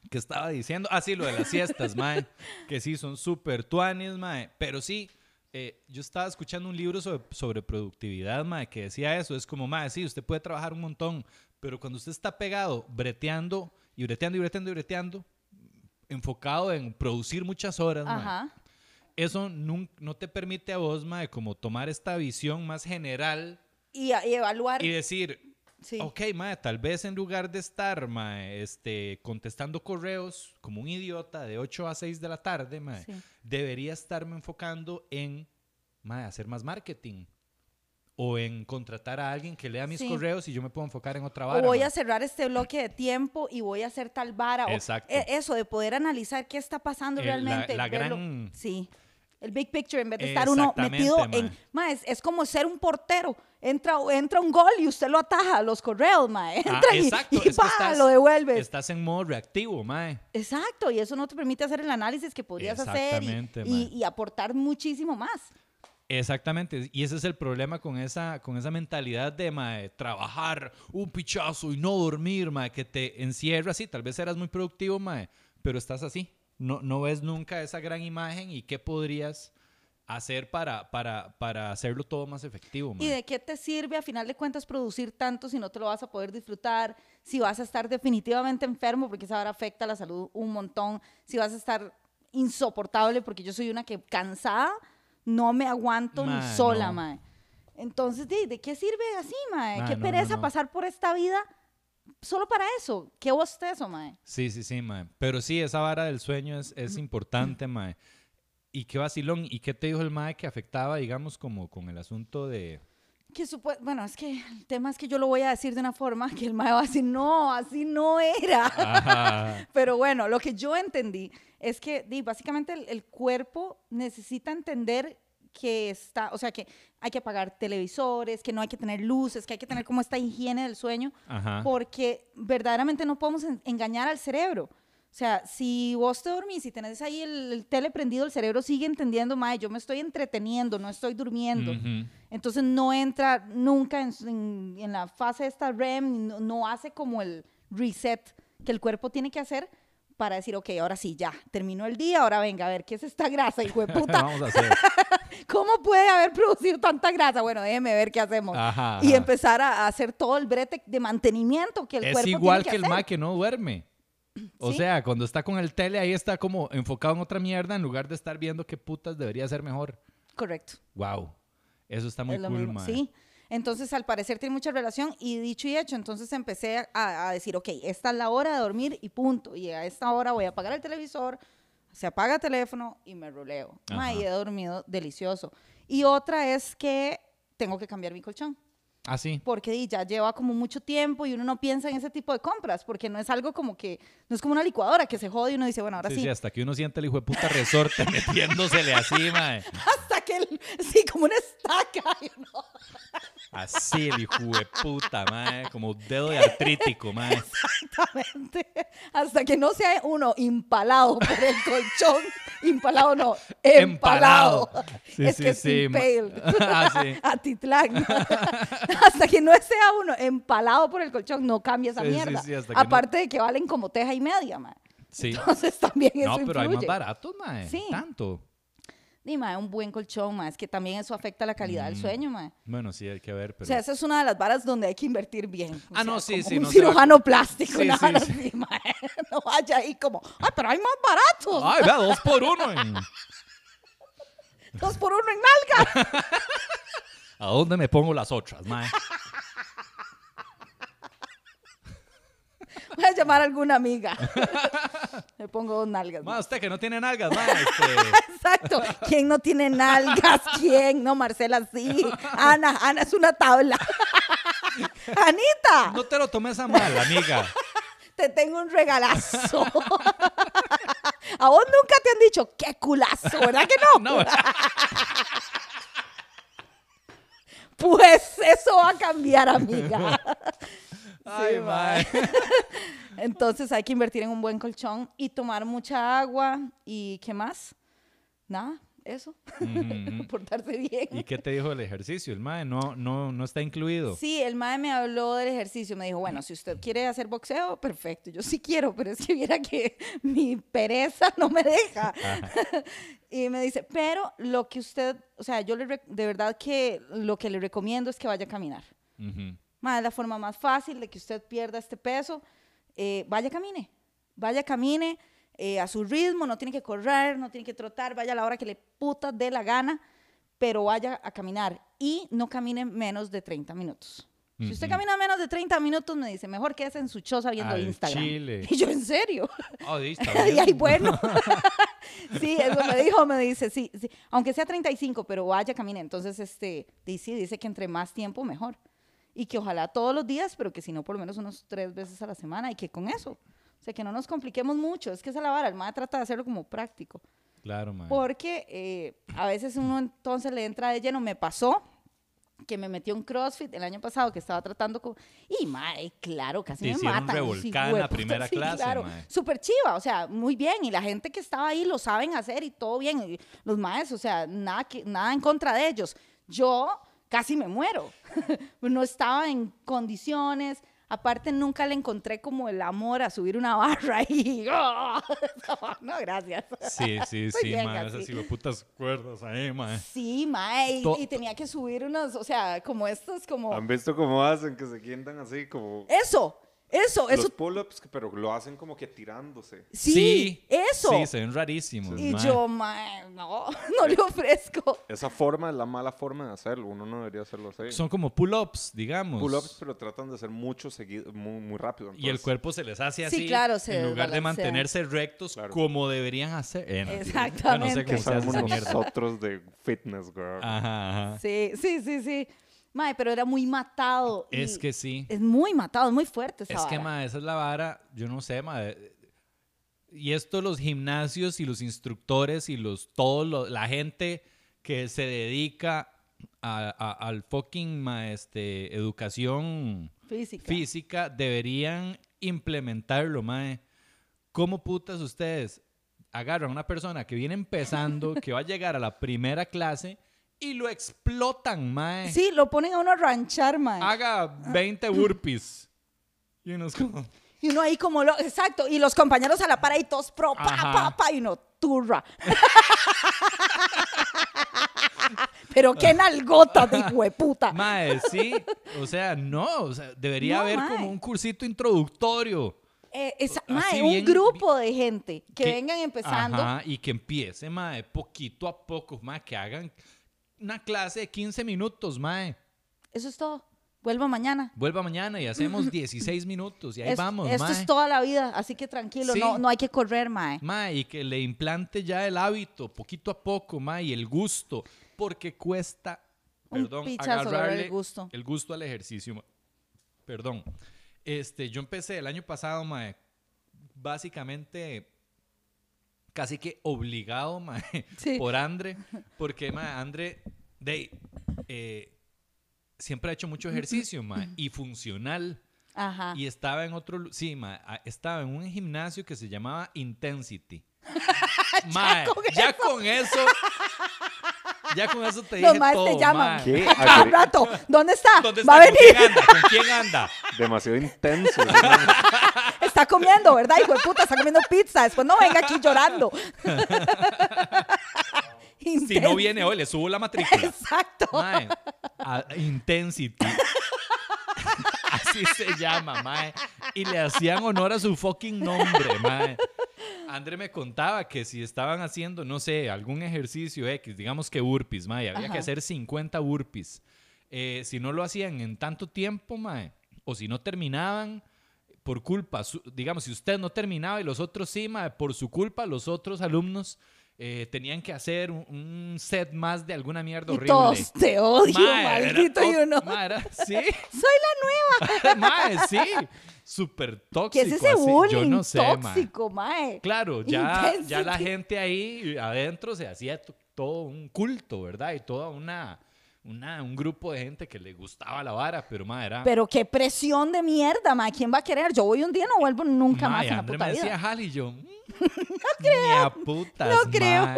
¿Qué estaba diciendo? Ah, sí, lo de las siestas, mae. Que sí, son súper tuanis, mae. Pero sí, eh, yo estaba escuchando un libro sobre, sobre productividad, mae, que decía eso. Es como, mae, sí, usted puede trabajar un montón, pero cuando usted está pegado, breteando y breteando y breteando y breteando, enfocado en producir muchas horas, mae, Ajá. eso nun- no te permite a vos, mae, como tomar esta visión más general Y, y evaluar. y decir, sí. Ok, mae, tal vez en lugar de estar, mae, este, contestando correos como un idiota de 8 a 6 de la tarde, mae, Sí. debería estarme enfocando en, mae, hacer más marketing. O en contratar a alguien que lea mis Sí. correos y yo me puedo enfocar en otra O vara. voy mae. a cerrar este bloque de tiempo y voy a hacer tal vara. o- Exacto. e- eso, de poder analizar qué está pasando la- realmente. la gran- Sí. El big picture, en vez de estar uno metido en... mae. Mae, es, es como ser un portero. Entra, entra un gol y usted lo ataja a los correos, mae. Ah, Entra y, y pa, estás- lo devuelves. Estás en modo reactivo, mae. Exacto, y eso no te permite hacer el análisis que podrías hacer y- y, y aportar muchísimo más. Exactamente, y ese es el problema con esa, con esa mentalidad de mae, trabajar un pichazo y no dormir, mae, que te encierra así. Tal vez eras muy productivo, mae, pero estás así. No, no ves nunca esa gran imagen y qué podrías hacer para, para, para hacerlo todo más efectivo. ¿Y mae. de qué te sirve a final de cuentas producir tanto si no te lo vas a poder disfrutar? Si vas a estar definitivamente enfermo porque esa hora afecta la salud un montón. Si vas a estar insoportable porque yo soy una que cansada no me aguanto Mae, ni sola, no. mae. Entonces, ¿de, de qué sirve así, mae? ¿Qué no, pereza no. pasar por esta vida solo para eso? ¿Qué vos te eso, mae? Sí, sí, sí, mae. Pero sí, esa vara del sueño es, es importante, mae. Y qué vacilón. ¿Y qué te dijo el mae que afectaba, digamos, como con el asunto de... Que bueno, es que el tema es que yo lo voy a decir de una forma que el mae va a decir, no, así no era. Pero bueno, lo que yo entendí es que di, básicamente el, el cuerpo necesita entender que está, o sea, que hay que apagar televisores, que no hay que tener luces, que hay que tener como esta higiene del sueño, Ajá. porque verdaderamente no podemos en- engañar al cerebro. O sea, si vos te dormís y tenés ahí el, el tele prendido, el cerebro sigue entendiendo, mae, yo me estoy entreteniendo, no estoy durmiendo. Ujú. Entonces no entra nunca en, en- en la fase de esta REM, no, no hace como el reset que el cuerpo tiene que hacer para decir, ok, ahora sí, ya, terminó el día, ahora venga, a ver, ¿qué es esta grasa, hijo de puta? Vamos a hacer. ¿Cómo puede haber producido tanta grasa? Bueno, déjeme ver qué hacemos. Ajá, Y empezar a, a hacer todo el brete de mantenimiento que el es cuerpo igual tiene que, el hacer. mae que no duerme. O Sí. sea, cuando está con el tele, ahí está como enfocado en otra mierda en lugar de estar viendo qué putas debería ser mejor. Correcto. Wow. Eso está muy es cool, mae. Sí. Entonces, al parecer tiene mucha relación y dicho y hecho, entonces empecé a, a decir, ok, esta es la hora de dormir y punto. Y a esta hora voy a apagar el televisor, se apaga el teléfono y me roleo. Ma, y he dormido delicioso. Y otra es que tengo que cambiar mi colchón. Ah, sí. Porque ya lleva como mucho tiempo y uno no piensa en ese tipo de compras, porque no es algo como que, no es como una licuadora que se jode y uno dice, bueno, ahora Sí, sí. sí, hasta que uno siente el hijo de puta resorte metiéndosele así, mae. Hasta que, sí, como una estaca. Así el hijo de puta, mae. Como dedo de artrítico, mae. Exactamente. Hasta que no sea uno impalado por el colchón. Impalado no, empalado. Sí, es sí, que sí. impaled. Ah, sí. Atitlán. hasta que no sea uno empalado por el colchón, no cambia esa Sí, mierda. sí, hasta que no- Aparte de que valen como teja y media, man. Sí. Entonces también eso No, pero hay más baratos, mae. Sí. Tanto. Dime, un buen colchón, más es que también eso afecta la calidad Mm. del sueño, man. Bueno, sí, hay que ver, pero... O sea, esa es una de las varas donde hay que invertir bien. O Ah, no, sí, como sí, Un no se va- cirujano plástico, Sí, una sí, vara sí. así, mae. No vaya ahí como, ay, pero hay más baratos. Ay, vea, dos por uno. en- Dos por uno en nalga. ¿A dónde me pongo las otras, mae? Voy a llamar a alguna amiga. Me pongo dos nalgas. Mae, usted que no tiene nalgas, mae. Este... Exacto. ¿Quién no tiene nalgas? ¿Quién? No, Marcela sí. Ana, Ana es una tabla. Anita, No te lo tomes a mal, amiga. te tengo un regalazo. A vos nunca te han dicho, qué culazo, ¿verdad que no? No, Pues eso va a cambiar, amiga. Ay, mae. Entonces hay que invertir en un buen colchón y tomar mucha agua. ¿Y qué más? Nada, eso. Ujú. Portarse bien. ¿Y qué te dijo del ejercicio? El mae no, no, no está incluido. Sí, el mae me habló del ejercicio. Me dijo, bueno, si usted quiere hacer boxeo, perfecto. Yo sí quiero, pero es que viera que mi pereza no me deja. y me dice, pero lo que usted, o sea, yo le, de verdad que lo que le recomiendo es que vaya a caminar. Ujú. Es la forma más fácil de que usted pierda este peso. Eh, vaya, camine. Vaya, camine eh, a su ritmo. No tiene que correr, no tiene que trotar. Vaya a la hora que le puta dé la gana, pero vaya a caminar. Y no camine menos de 30 minutos. Si usted camina menos de 30 minutos, me dice, mejor quédese en su choza viendo Al Instagram. chile. Y yo, ¿en serio? Oh, y ahí, bueno. sí, eso me dijo, me dice, sí, sí, aunque sea 35, pero vaya, camine. Entonces, este, dice, dice que entre más tiempo, mejor. Y que ojalá todos los días, pero que si no, por lo menos unos tres veces a la semana. Y que con eso, o sea, que no nos compliquemos mucho. Es que esa es la vara, el MAE trata de hacerlo como práctico. Claro, mae. Porque eh, a veces uno entonces le entra de lleno. Me pasó que me metió un CrossFit el año pasado que estaba tratando con... Y, mae, claro, casi Te me hicieron matan. revolcán sí, la primera sí, clase, claro. Súper chiva, o sea, muy bien. Y la gente que estaba ahí lo saben hacer y todo bien. Y los maes, o sea, nada, que, nada en contra de ellos. Yo casi me muero. no estaba en condiciones. Aparte, nunca le encontré como el amor a subir una barra y... no, gracias. Sí, sí, Muy sí, así. Esas putas cuerdas ahí, mae. Sí, mae, y- y, tenía que subir unos, o sea, como estos, como... ¿Han visto cómo hacen? Que se quientan así como... Eso, eso, eso. Los pull-ups, pero lo hacen como que tirándose. Sí, eso. Sí, se ven rarísimos. y mae. yo, mae, no, no le ofrezco. Esa forma es la mala forma de hacerlo. Uno no debería hacerlo así. Son como pull-ups, digamos. Pull-ups, pero tratan de hacer mucho seguido, muy, muy rápido. Y el entonces- cuerpo se les hace Sí, así. claro, se En lugar de mantenerse rectos Claro. como deberían hacer. Eh, no, Exactamente. Yo no sé que cómo se hace nosotros de fitness, girl. Ajá, ajá. Sí, sí, sí, sí. Mae, pero era muy matado. Es que sí. Es muy matado, es muy fuerte esa Es que, vara. ma, esa es la vara, yo no sé, ma. eh, Y esto los gimnasios y los instructores y los todos los- la gente que se dedica a- a- al fucking ma, este, educación Física. física deberían implementarlo, mae. ¿Cómo putas ustedes agarran a una persona que viene empezando, que va a llegar a la primera clase y lo explotan, mae? Sí, lo ponen a uno a ranchar, mae. Haga 20 burpees. Y uno es como... Y uno ahí como lo... Exacto, y los compañeros a la par ahí todos pro, pa, Ajá. pa, pa, y uno turra. Pero qué nalgota de hueputa. Mae, sí. O sea, no. o sea, debería No, haber mae. como un cursito introductorio. Eh, esa- mae, bien- un grupo de gente que, que- vengan empezando. Ajá, y que empiece, mae, poquito a poco, mae, que hagan una clase de 15 minutos, mae. Eso es todo. Vuelvo mañana. Vuelva mañana y hacemos 16 minutos y ahí Es- vamos, esto mae. es toda la vida, así que tranquilo, Sí. no, no hay que correr, mae. Mae, y que le implante ya el hábito, poquito a poco, mae, y el gusto, porque cuesta, Un perdón, pichazo agarrar el agarrarle gusto. el gusto al ejercicio. Perdón. Este, yo empecé el año pasado, mae, básicamente casi que obligado, mae, Sí. por Andre, porque, mae, Andre, de, eh, siempre ha hecho mucho ejercicio, mae, y funcional. Ajá. Y estaba en otro, sí, ma, a- estaba en un gimnasio que se llamaba Intensity. Mae, ya con eso, ya con eso te dije Los maes todo, te llaman. mae. ¿Qué? A cada Agre- rato. ¿Dónde está? ¿Dónde Va a está? ¿Con venir. quién anda? ¿Con quién anda? Demasiado intenso. Está comiendo, ¿verdad? Hijo de puta, está comiendo pizza. Después no venga aquí llorando. Si no viene hoy, le subo la matrícula. Exacto. Mae, a- Intensity. Así se llama, mae. Y le hacían honor a su fucking nombre, mae. André me contaba que si estaban haciendo, no sé, algún ejercicio X, digamos que burpees, mae, había que Ajá. hacer 50 burpees. Eh, si no lo hacían en tanto tiempo, mae, o si no terminaban por culpa, su- digamos, si usted no terminaba y los otros sí, mae, por su culpa, los otros alumnos eh, tenían que hacer un, un set más de alguna mierda Y horrible. todos te odio, Mae, maldito to- y uno. mae, era- sí. Soy la nueva. Mae, sí. Súper tóxico. ¿Qué es ese así. bullying Yo no sé, tóxico, mae? Claro, ya, ya la gente ahí adentro se hacía to- todo un culto, ¿verdad? Y toda una, una, un grupo de gente que le gustaba la vara, pero mae, era... Pero qué presión de mierda, mae. ¿Quién va a querer? Yo voy un día y no vuelvo nunca más en la puta me decía. Jali y yo. "Mm, Ni a putas, no creo.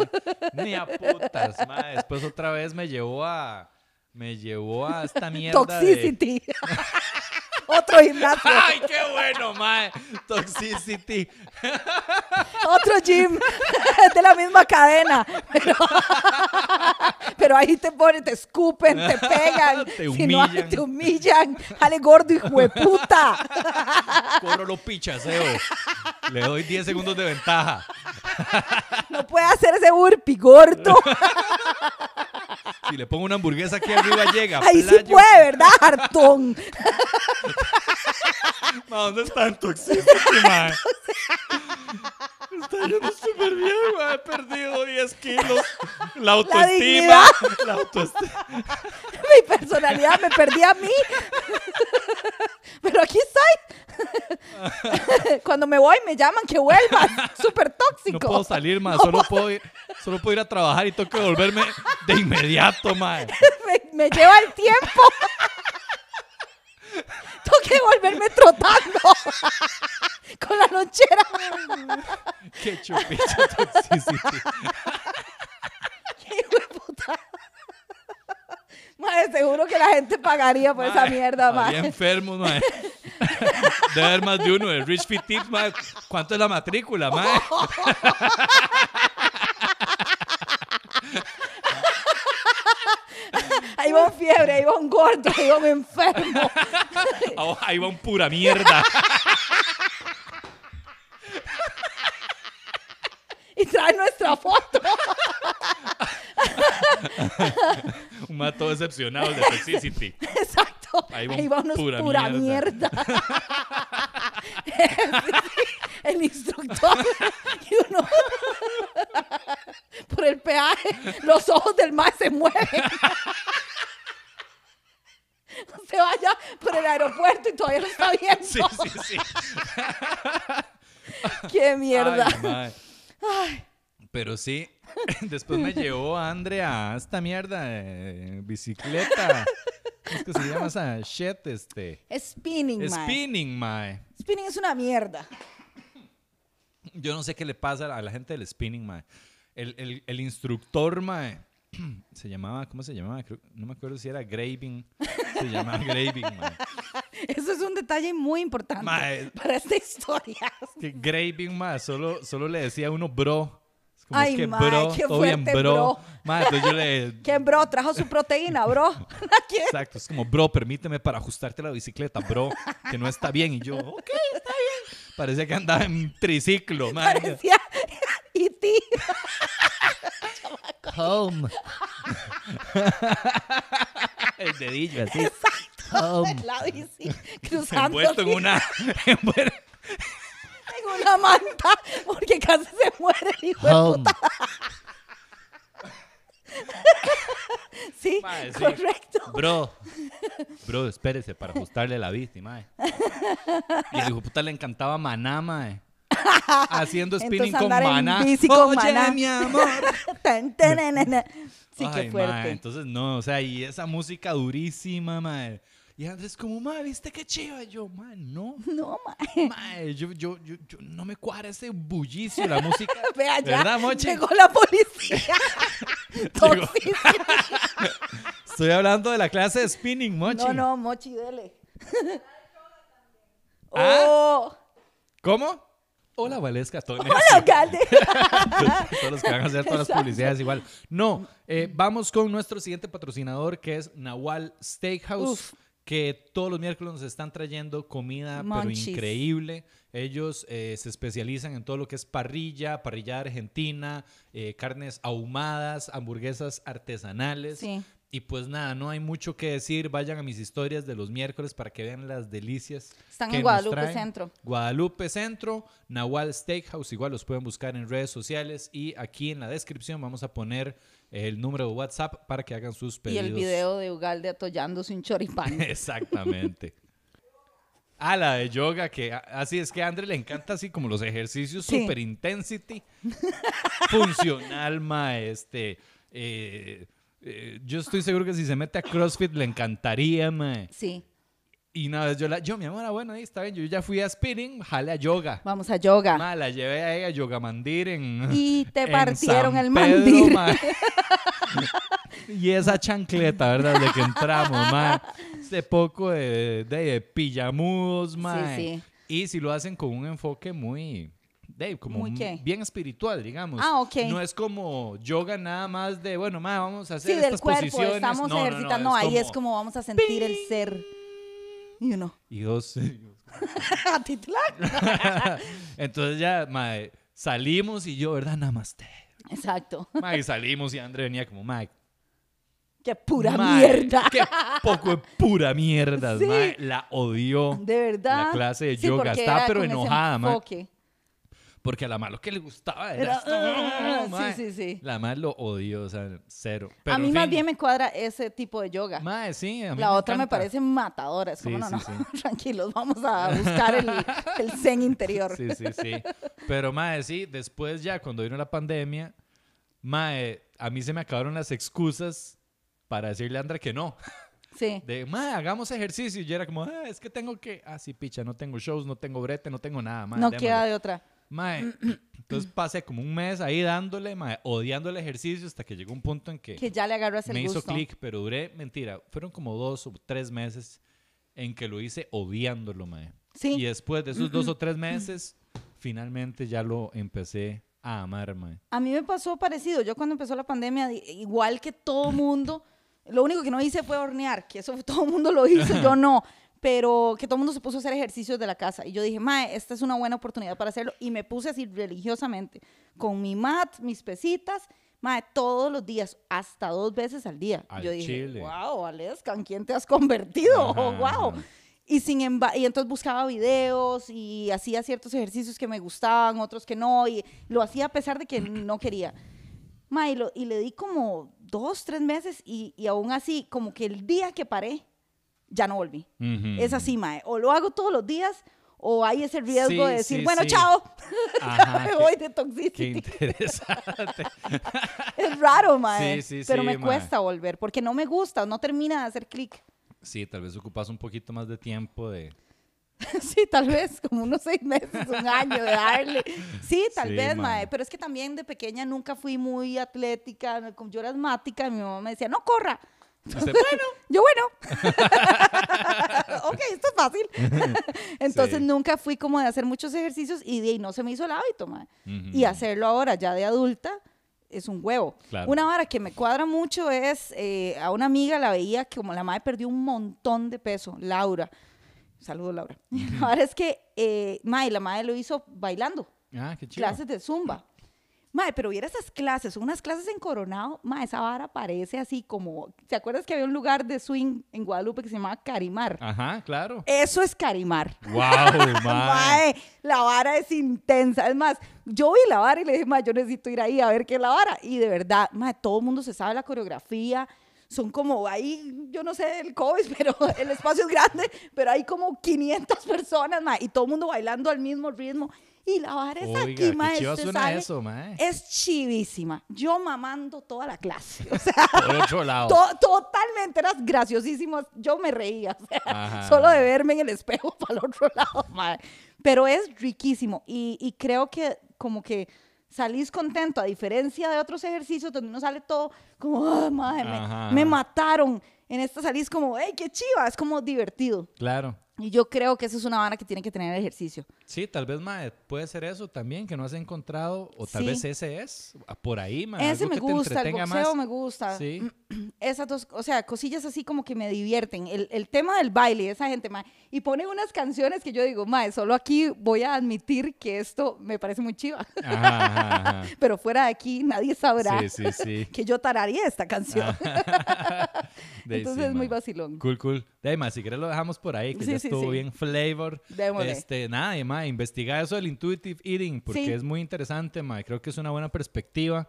Ni a putas, mae. Después otra vez me llevó a. Me llevó a esta mierda. de- Toxicity. Otro gimnasio. ¡Ay, qué bueno, mae! Toxicity. Otro gym. De la misma cadena. Pero, pero ahí te ponen, te escupen, te pegan. Te Si no, humillan. te humillan. Jale gordo, hijo de puta. Corro los pichaseo. Le doy 10 segundos de ventaja. No puede hacer ese burpee, gordo. Si le pongo una hamburguesa aquí arriba, llega. Ahí sí puede, ¿verdad, Hartón? Ma, ¿Dónde está Toxicity, mae? Está yendo súper bien, mae. He perdido 10 kilos. La autoestima. dignidad. La autoestima. Mi personalidad me perdí a mí. Pero aquí estoy. Cuando me voy me llaman que vuelva. Súper tóxico. No puedo salir, mae. Solo puedo, ir, solo puedo ir a trabajar y tengo que volverme de inmediato, mae. me, me lleva el tiempo. Tengo que volverme trotando. Con la lonchera. Qué chupicha Toxicity. Qué puta. Madre, seguro que la gente pagaría por esa mierda, madre. enfermos, mae. Debe haber más de uno de Rich Fit Tips, mae. ¿Cuánto es la matrícula, mae? Ahí va un fiebre, ahí va un gordo, ahí va un enfermo. Ah, Ahí va un pura mierda. Y trae nuestra foto. Un mae todo decepcionado de Toxicity. Exacto. Ahí Ahí va un unos pura pura, mierda. mierda. el instructor y uno por el peaje, los ojos del mar se mueven. Se vaya por el aeropuerto y todavía lo está viendo. Sí, sí, sí. Qué mierda. Ay, Pero sí, después me llevó Andre a esta mierda de bicicleta. ¿Cómo es que se llama esa shit? Este. Spinning, mae. Spinning, mae. Spinning es una mierda. Yo no sé qué le pasa a la gente del spinning, mae. El, el, el instructor, mae, se llamaba, ¿cómo se llamaba? Creo- no me acuerdo si era Graving. Se llamaba Graving, mae. Eso es un detalle muy importante Mae. para esta historia. Que Graving, mae, solo, solo le decía a uno bro. Como Ay, es que mae, bro, qué todo bien, fuerte, bro. bro. Mae, entonces yo le... ¿Quién, bro? ¿Trajo su proteína, bro? ¿A quién? Exacto, es como, bro, permíteme para ajustarte la bicicleta, bro, que no está bien. Y yo, ok, está bien. Parecía que andaba en triciclo, mae. Parecía y ti. Home. El dedillo así. Bici cruzando Envuelto en una. en una manta porque casi se muere el hijo de puta. Sí, Mae, sí. correcto. Bro, bro, espérese para ajustarle la bici, mae. Y el hijo de puta le encantaba Maná, mae. Haciendo spinning Entonces con Maná. Oye, Maná. mi amor. Tan, tan, na, na, na. Sí, Ay, qué fuerte. mae, entonces no, o sea, y esa música durísima, mae. Y Andrés como, mae, ¿viste qué chiva? Yo, mae, no. No, mae. Mae, yo, yo, yo, yo- no me cuadra ese bullicio, la música. Vea ya, ¿Verdad, Mochi? llegó la policía. Estoy hablando de la clase de spinning, Mochi. No, no, Mochi, dele. Ah. Oh, ¿Cómo? Hola, Valesca. Hola, alcalde. todos los que van a hacer todas las publicidades igual. No, eh, vamos con nuestro siguiente patrocinador que es Nahual Steakhouse. Uf. Que todos los miércoles nos están trayendo comida, pero increíble. Ellos eh, se especializan en todo lo que es parrilla, parrilla argentina, eh, carnes ahumadas, hamburguesas artesanales. Sí. Y pues nada, no hay mucho que decir. Vayan a mis historias de los miércoles para que vean las delicias. Están que en nos Guadalupe traen. Centro. Guadalupe Centro, Nahual Steakhouse, igual los pueden buscar en redes sociales y aquí en la descripción vamos a poner el número de WhatsApp para que hagan sus Y pedidos. el video de Ugalde atollándose un choripán. Exactamente. Ah, la de yoga, que a- así es que a André le encanta así como los ejercicios Sí. super intensity, funcional, ma, este, eh, eh, yo estoy seguro que si se mete a CrossFit le encantaría, ma. Sí, Y una vez yo la, yo, mi amor, ah, bueno, ahí está bien, yo ya fui a spinning, jale a yoga. vamos a yoga. Ma, la llevé a Yoga Mandir en. Y te en partieron San el Pedro, mandir. ma. y esa chancleta, ¿verdad? De que entramos, ma. Este poco de, de, de pijamudos, ma. sí. Y si lo hacen con un enfoque muy. de, como bien espiritual, digamos. Ah, ok. No es como yoga nada más de, bueno, ma, vamos a Sí, hacer del estas cuerpo, posiciones. estamos No, no, no, ejercitando. ahí es como vamos a sentir el ser. You know. Y dos. a titular. Entonces ya, ma, salimos y yo, ¿verdad? Namaste. Exacto. Ma, y salimos y André venía como, ma, Qué pura Mae, mierda. Qué poco de pura mierda, Sí. mae. La odió. De verdad. La clase de Sí, yoga. era pero enojada, mae. Porque a la más lo que le gustaba era, Era, esto. Mae. sí, sí, sí. La más lo odió, o sea, cero. Pero a mí en más bien me cuadra ese tipo de yoga. mae, sí, a mí La otra me parece matadora. Es como, Sí, no, sí, no, tranquilos, vamos a buscar el, el zen interior. Sí, sí, sí. Pero, mae, sí, después ya, cuando vino la pandemia, mae, a mí se me acabaron las excusas para decirle a Andra que no. Sí. De, mae, hagamos ejercicio. Y yo era como, ah, es que tengo que. Ah, sí, picha, no tengo shows, no tengo brete, no tengo nada, mae. no démosle". queda de otra. Mae, entonces pasé como un mes ahí dándole, mae, odiando el ejercicio hasta que llegó un punto en que, Que ya le agarras el me hizo clic, pero duré, mentira, fueron como dos o tres meses en que lo hice odiándolo, mae. Sí. Y después de esos dos o tres meses, finalmente ya lo empecé a amar, mae. A mí me pasó parecido. Yo cuando empezó la pandemia, igual que todo mundo, lo único que no hice fue hornear, que eso todo el mundo lo hizo, yo no. Pero que todo el mundo se puso a hacer ejercicios de la casa. Y yo dije, mae, esta es una buena oportunidad para hacerlo. Y me puse así religiosamente, con mi mat, mis pesitas, mae, todos los días, hasta dos veces al día. Al yo dije, chile. wow, Valesca, ¿en quién te has convertido? Ajá, wow. Y, sin y entonces buscaba videos y hacía ciertos ejercicios que me gustaban, otros que no, y lo hacía a pesar de que no quería. Ma, y, lo- y le di como dos, tres meses y, y aún así, como que el día que paré, ya no volví. Ujú. Es así, mae. O lo hago todos los días o hay ese riesgo Sí, de decir, sí, bueno, sí. chao, Ajá, me qué- voy de Qué toxicity. interesante. Es raro, mae. Sí, sí, pero me mae. cuesta volver porque no me gusta, no termina de hacer clic. Sí, tal vez ocupas un poquito más de tiempo de... Sí, tal vez, como unos seis meses, un año de darle. Sí, tal vez, mae. mae. Pero es que también de pequeña nunca fui muy atlética. Yo era asmática mi mamá me decía, no corra. Usted, bueno, Yo, bueno. ok, esto es fácil. Entonces Sí. nunca fui como de hacer muchos ejercicios y de ahí no se me hizo el hábito. Ujú. Y hacerlo ahora ya de adulta es un huevo. Claro. Una vara que me cuadra mucho es, eh, a una amiga la veía que como la madre perdió un montón de peso, Laura. Saludos, Laura. Ahora es que, eh, mae, la madre lo hizo bailando, Ah, qué chido. clases de zumba. Mae, pero viera esas clases, unas clases en Coronado, mae, esa vara parece así como, ¿te acuerdas que había un lugar de swing en Guadalupe que se llamaba Carimar? Ajá, claro. Eso es Carimar. Wow. Mae, la vara es intensa. Es más, yo vi la vara y le dije, mae, yo necesito ir ahí a ver qué es la vara. Y de verdad, mae, todo el mundo se sabe la coreografía. Son como ahí, yo no sé el COVID, pero el espacio es grande, pero hay como 500 personas, mae, y todo el mundo bailando al mismo ritmo. Y la vara es Oiga, aquí, mae. chiva usted suena sabe, eso, mae. Es chivísima. Yo mamando toda la clase. O sea, Por otro lado. to- totalmente, eras graciosísimo. Yo me reía, o sea, solo de verme en el espejo para el otro lado, mae. Pero es riquísimo y, y creo que como que salís contento, a diferencia de otros ejercicios donde uno sale todo como, ah, mae, me, me mataron. En esta salís como, hey, qué chiva, es como divertido. Claro. Y yo creo que esa es una vara que tiene que tener el ejercicio. Sí, tal vez, mae, puede ser eso también, que no has encontrado, o tal Sí. vez ese es, por ahí, mae. Ese me gusta, el boxeo más. me gusta. Sí. Esas dos, o sea, cosillas así como que me divierten. El, el tema del baile, esa gente, mae, y ponen unas canciones que yo digo, mae, solo aquí voy a admitir que esto me parece muy chiva. Ajá, ajá, ajá. Pero fuera de aquí nadie sabrá Sí, sí, sí. que yo tararía esta canción. Ahí Entonces es muy vacilón. Cool, cool. De ahí, mae, si quieres lo dejamos por ahí, que Sí, ya sí, estuvo sí. bien flavor. Démosle. Este, nada, y mae, investigar eso del intuitive eating, porque Sí. es muy interesante, mae. Creo que es una buena perspectiva.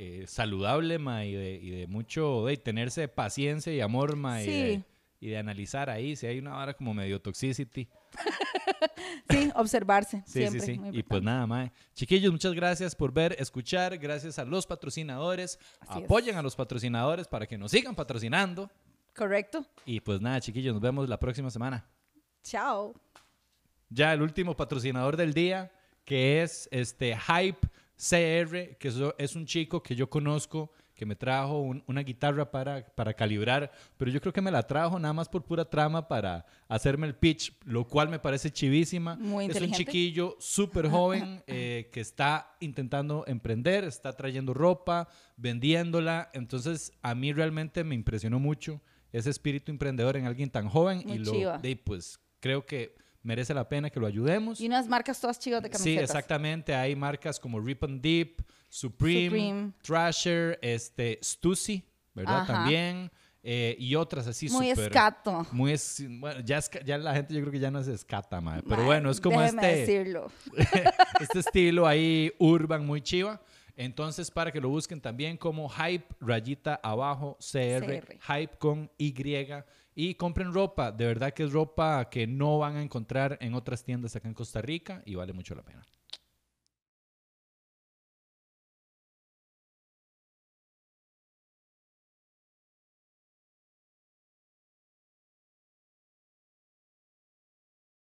eh, saludable, mae, y de, y de mucho, de tenerse paciencia y amor, y, de, Sí. y de analizar ahí si hay una hora como medio toxicity. Sí, observarse. Sí, siempre, sí, sí. Y pues nada, mae. Chiquillos, muchas gracias por ver, escuchar. Gracias a los patrocinadores. Así es. Apoyen a los patrocinadores para que nos sigan patrocinando. Correcto. Y pues nada, chiquillos, nos vemos la próxima semana. Chao. Ya el último patrocinador del día, que es este Hype CR, que es un chico que yo conozco, que me trajo un- una guitarra para, para calibrar, pero yo creo que me la trajo nada más por pura trama para hacerme el pitch, lo cual me parece chivísima. Muy es un chiquillo súper joven eh, que está intentando emprender, está trayendo ropa, vendiéndola, entonces a mí realmente me impresionó mucho ese espíritu emprendedor en alguien tan joven Muy y lo, de, pues creo que merece la pena que lo ayudemos. Y unas marcas todas chivas de Sí, camisetas. exactamente. Hay marcas como Rip and Deep, Supreme, Supreme. Thrasher, este, Stussy, ¿verdad? Ajá. También. eh, y otras así Muy escato. Muy es, bueno, ya, es ca- ya la gente yo creo que ya no es escata, madre. Pero bueno, es como este, decirlo. este estilo ahí urban muy chiva. Entonces, para que lo busquen también como Hype rayita abajo CR, CR. Hype con Y. Y compren ropa. De verdad que es ropa que no van a encontrar en otras tiendas acá en Costa Rica y vale mucho la pena.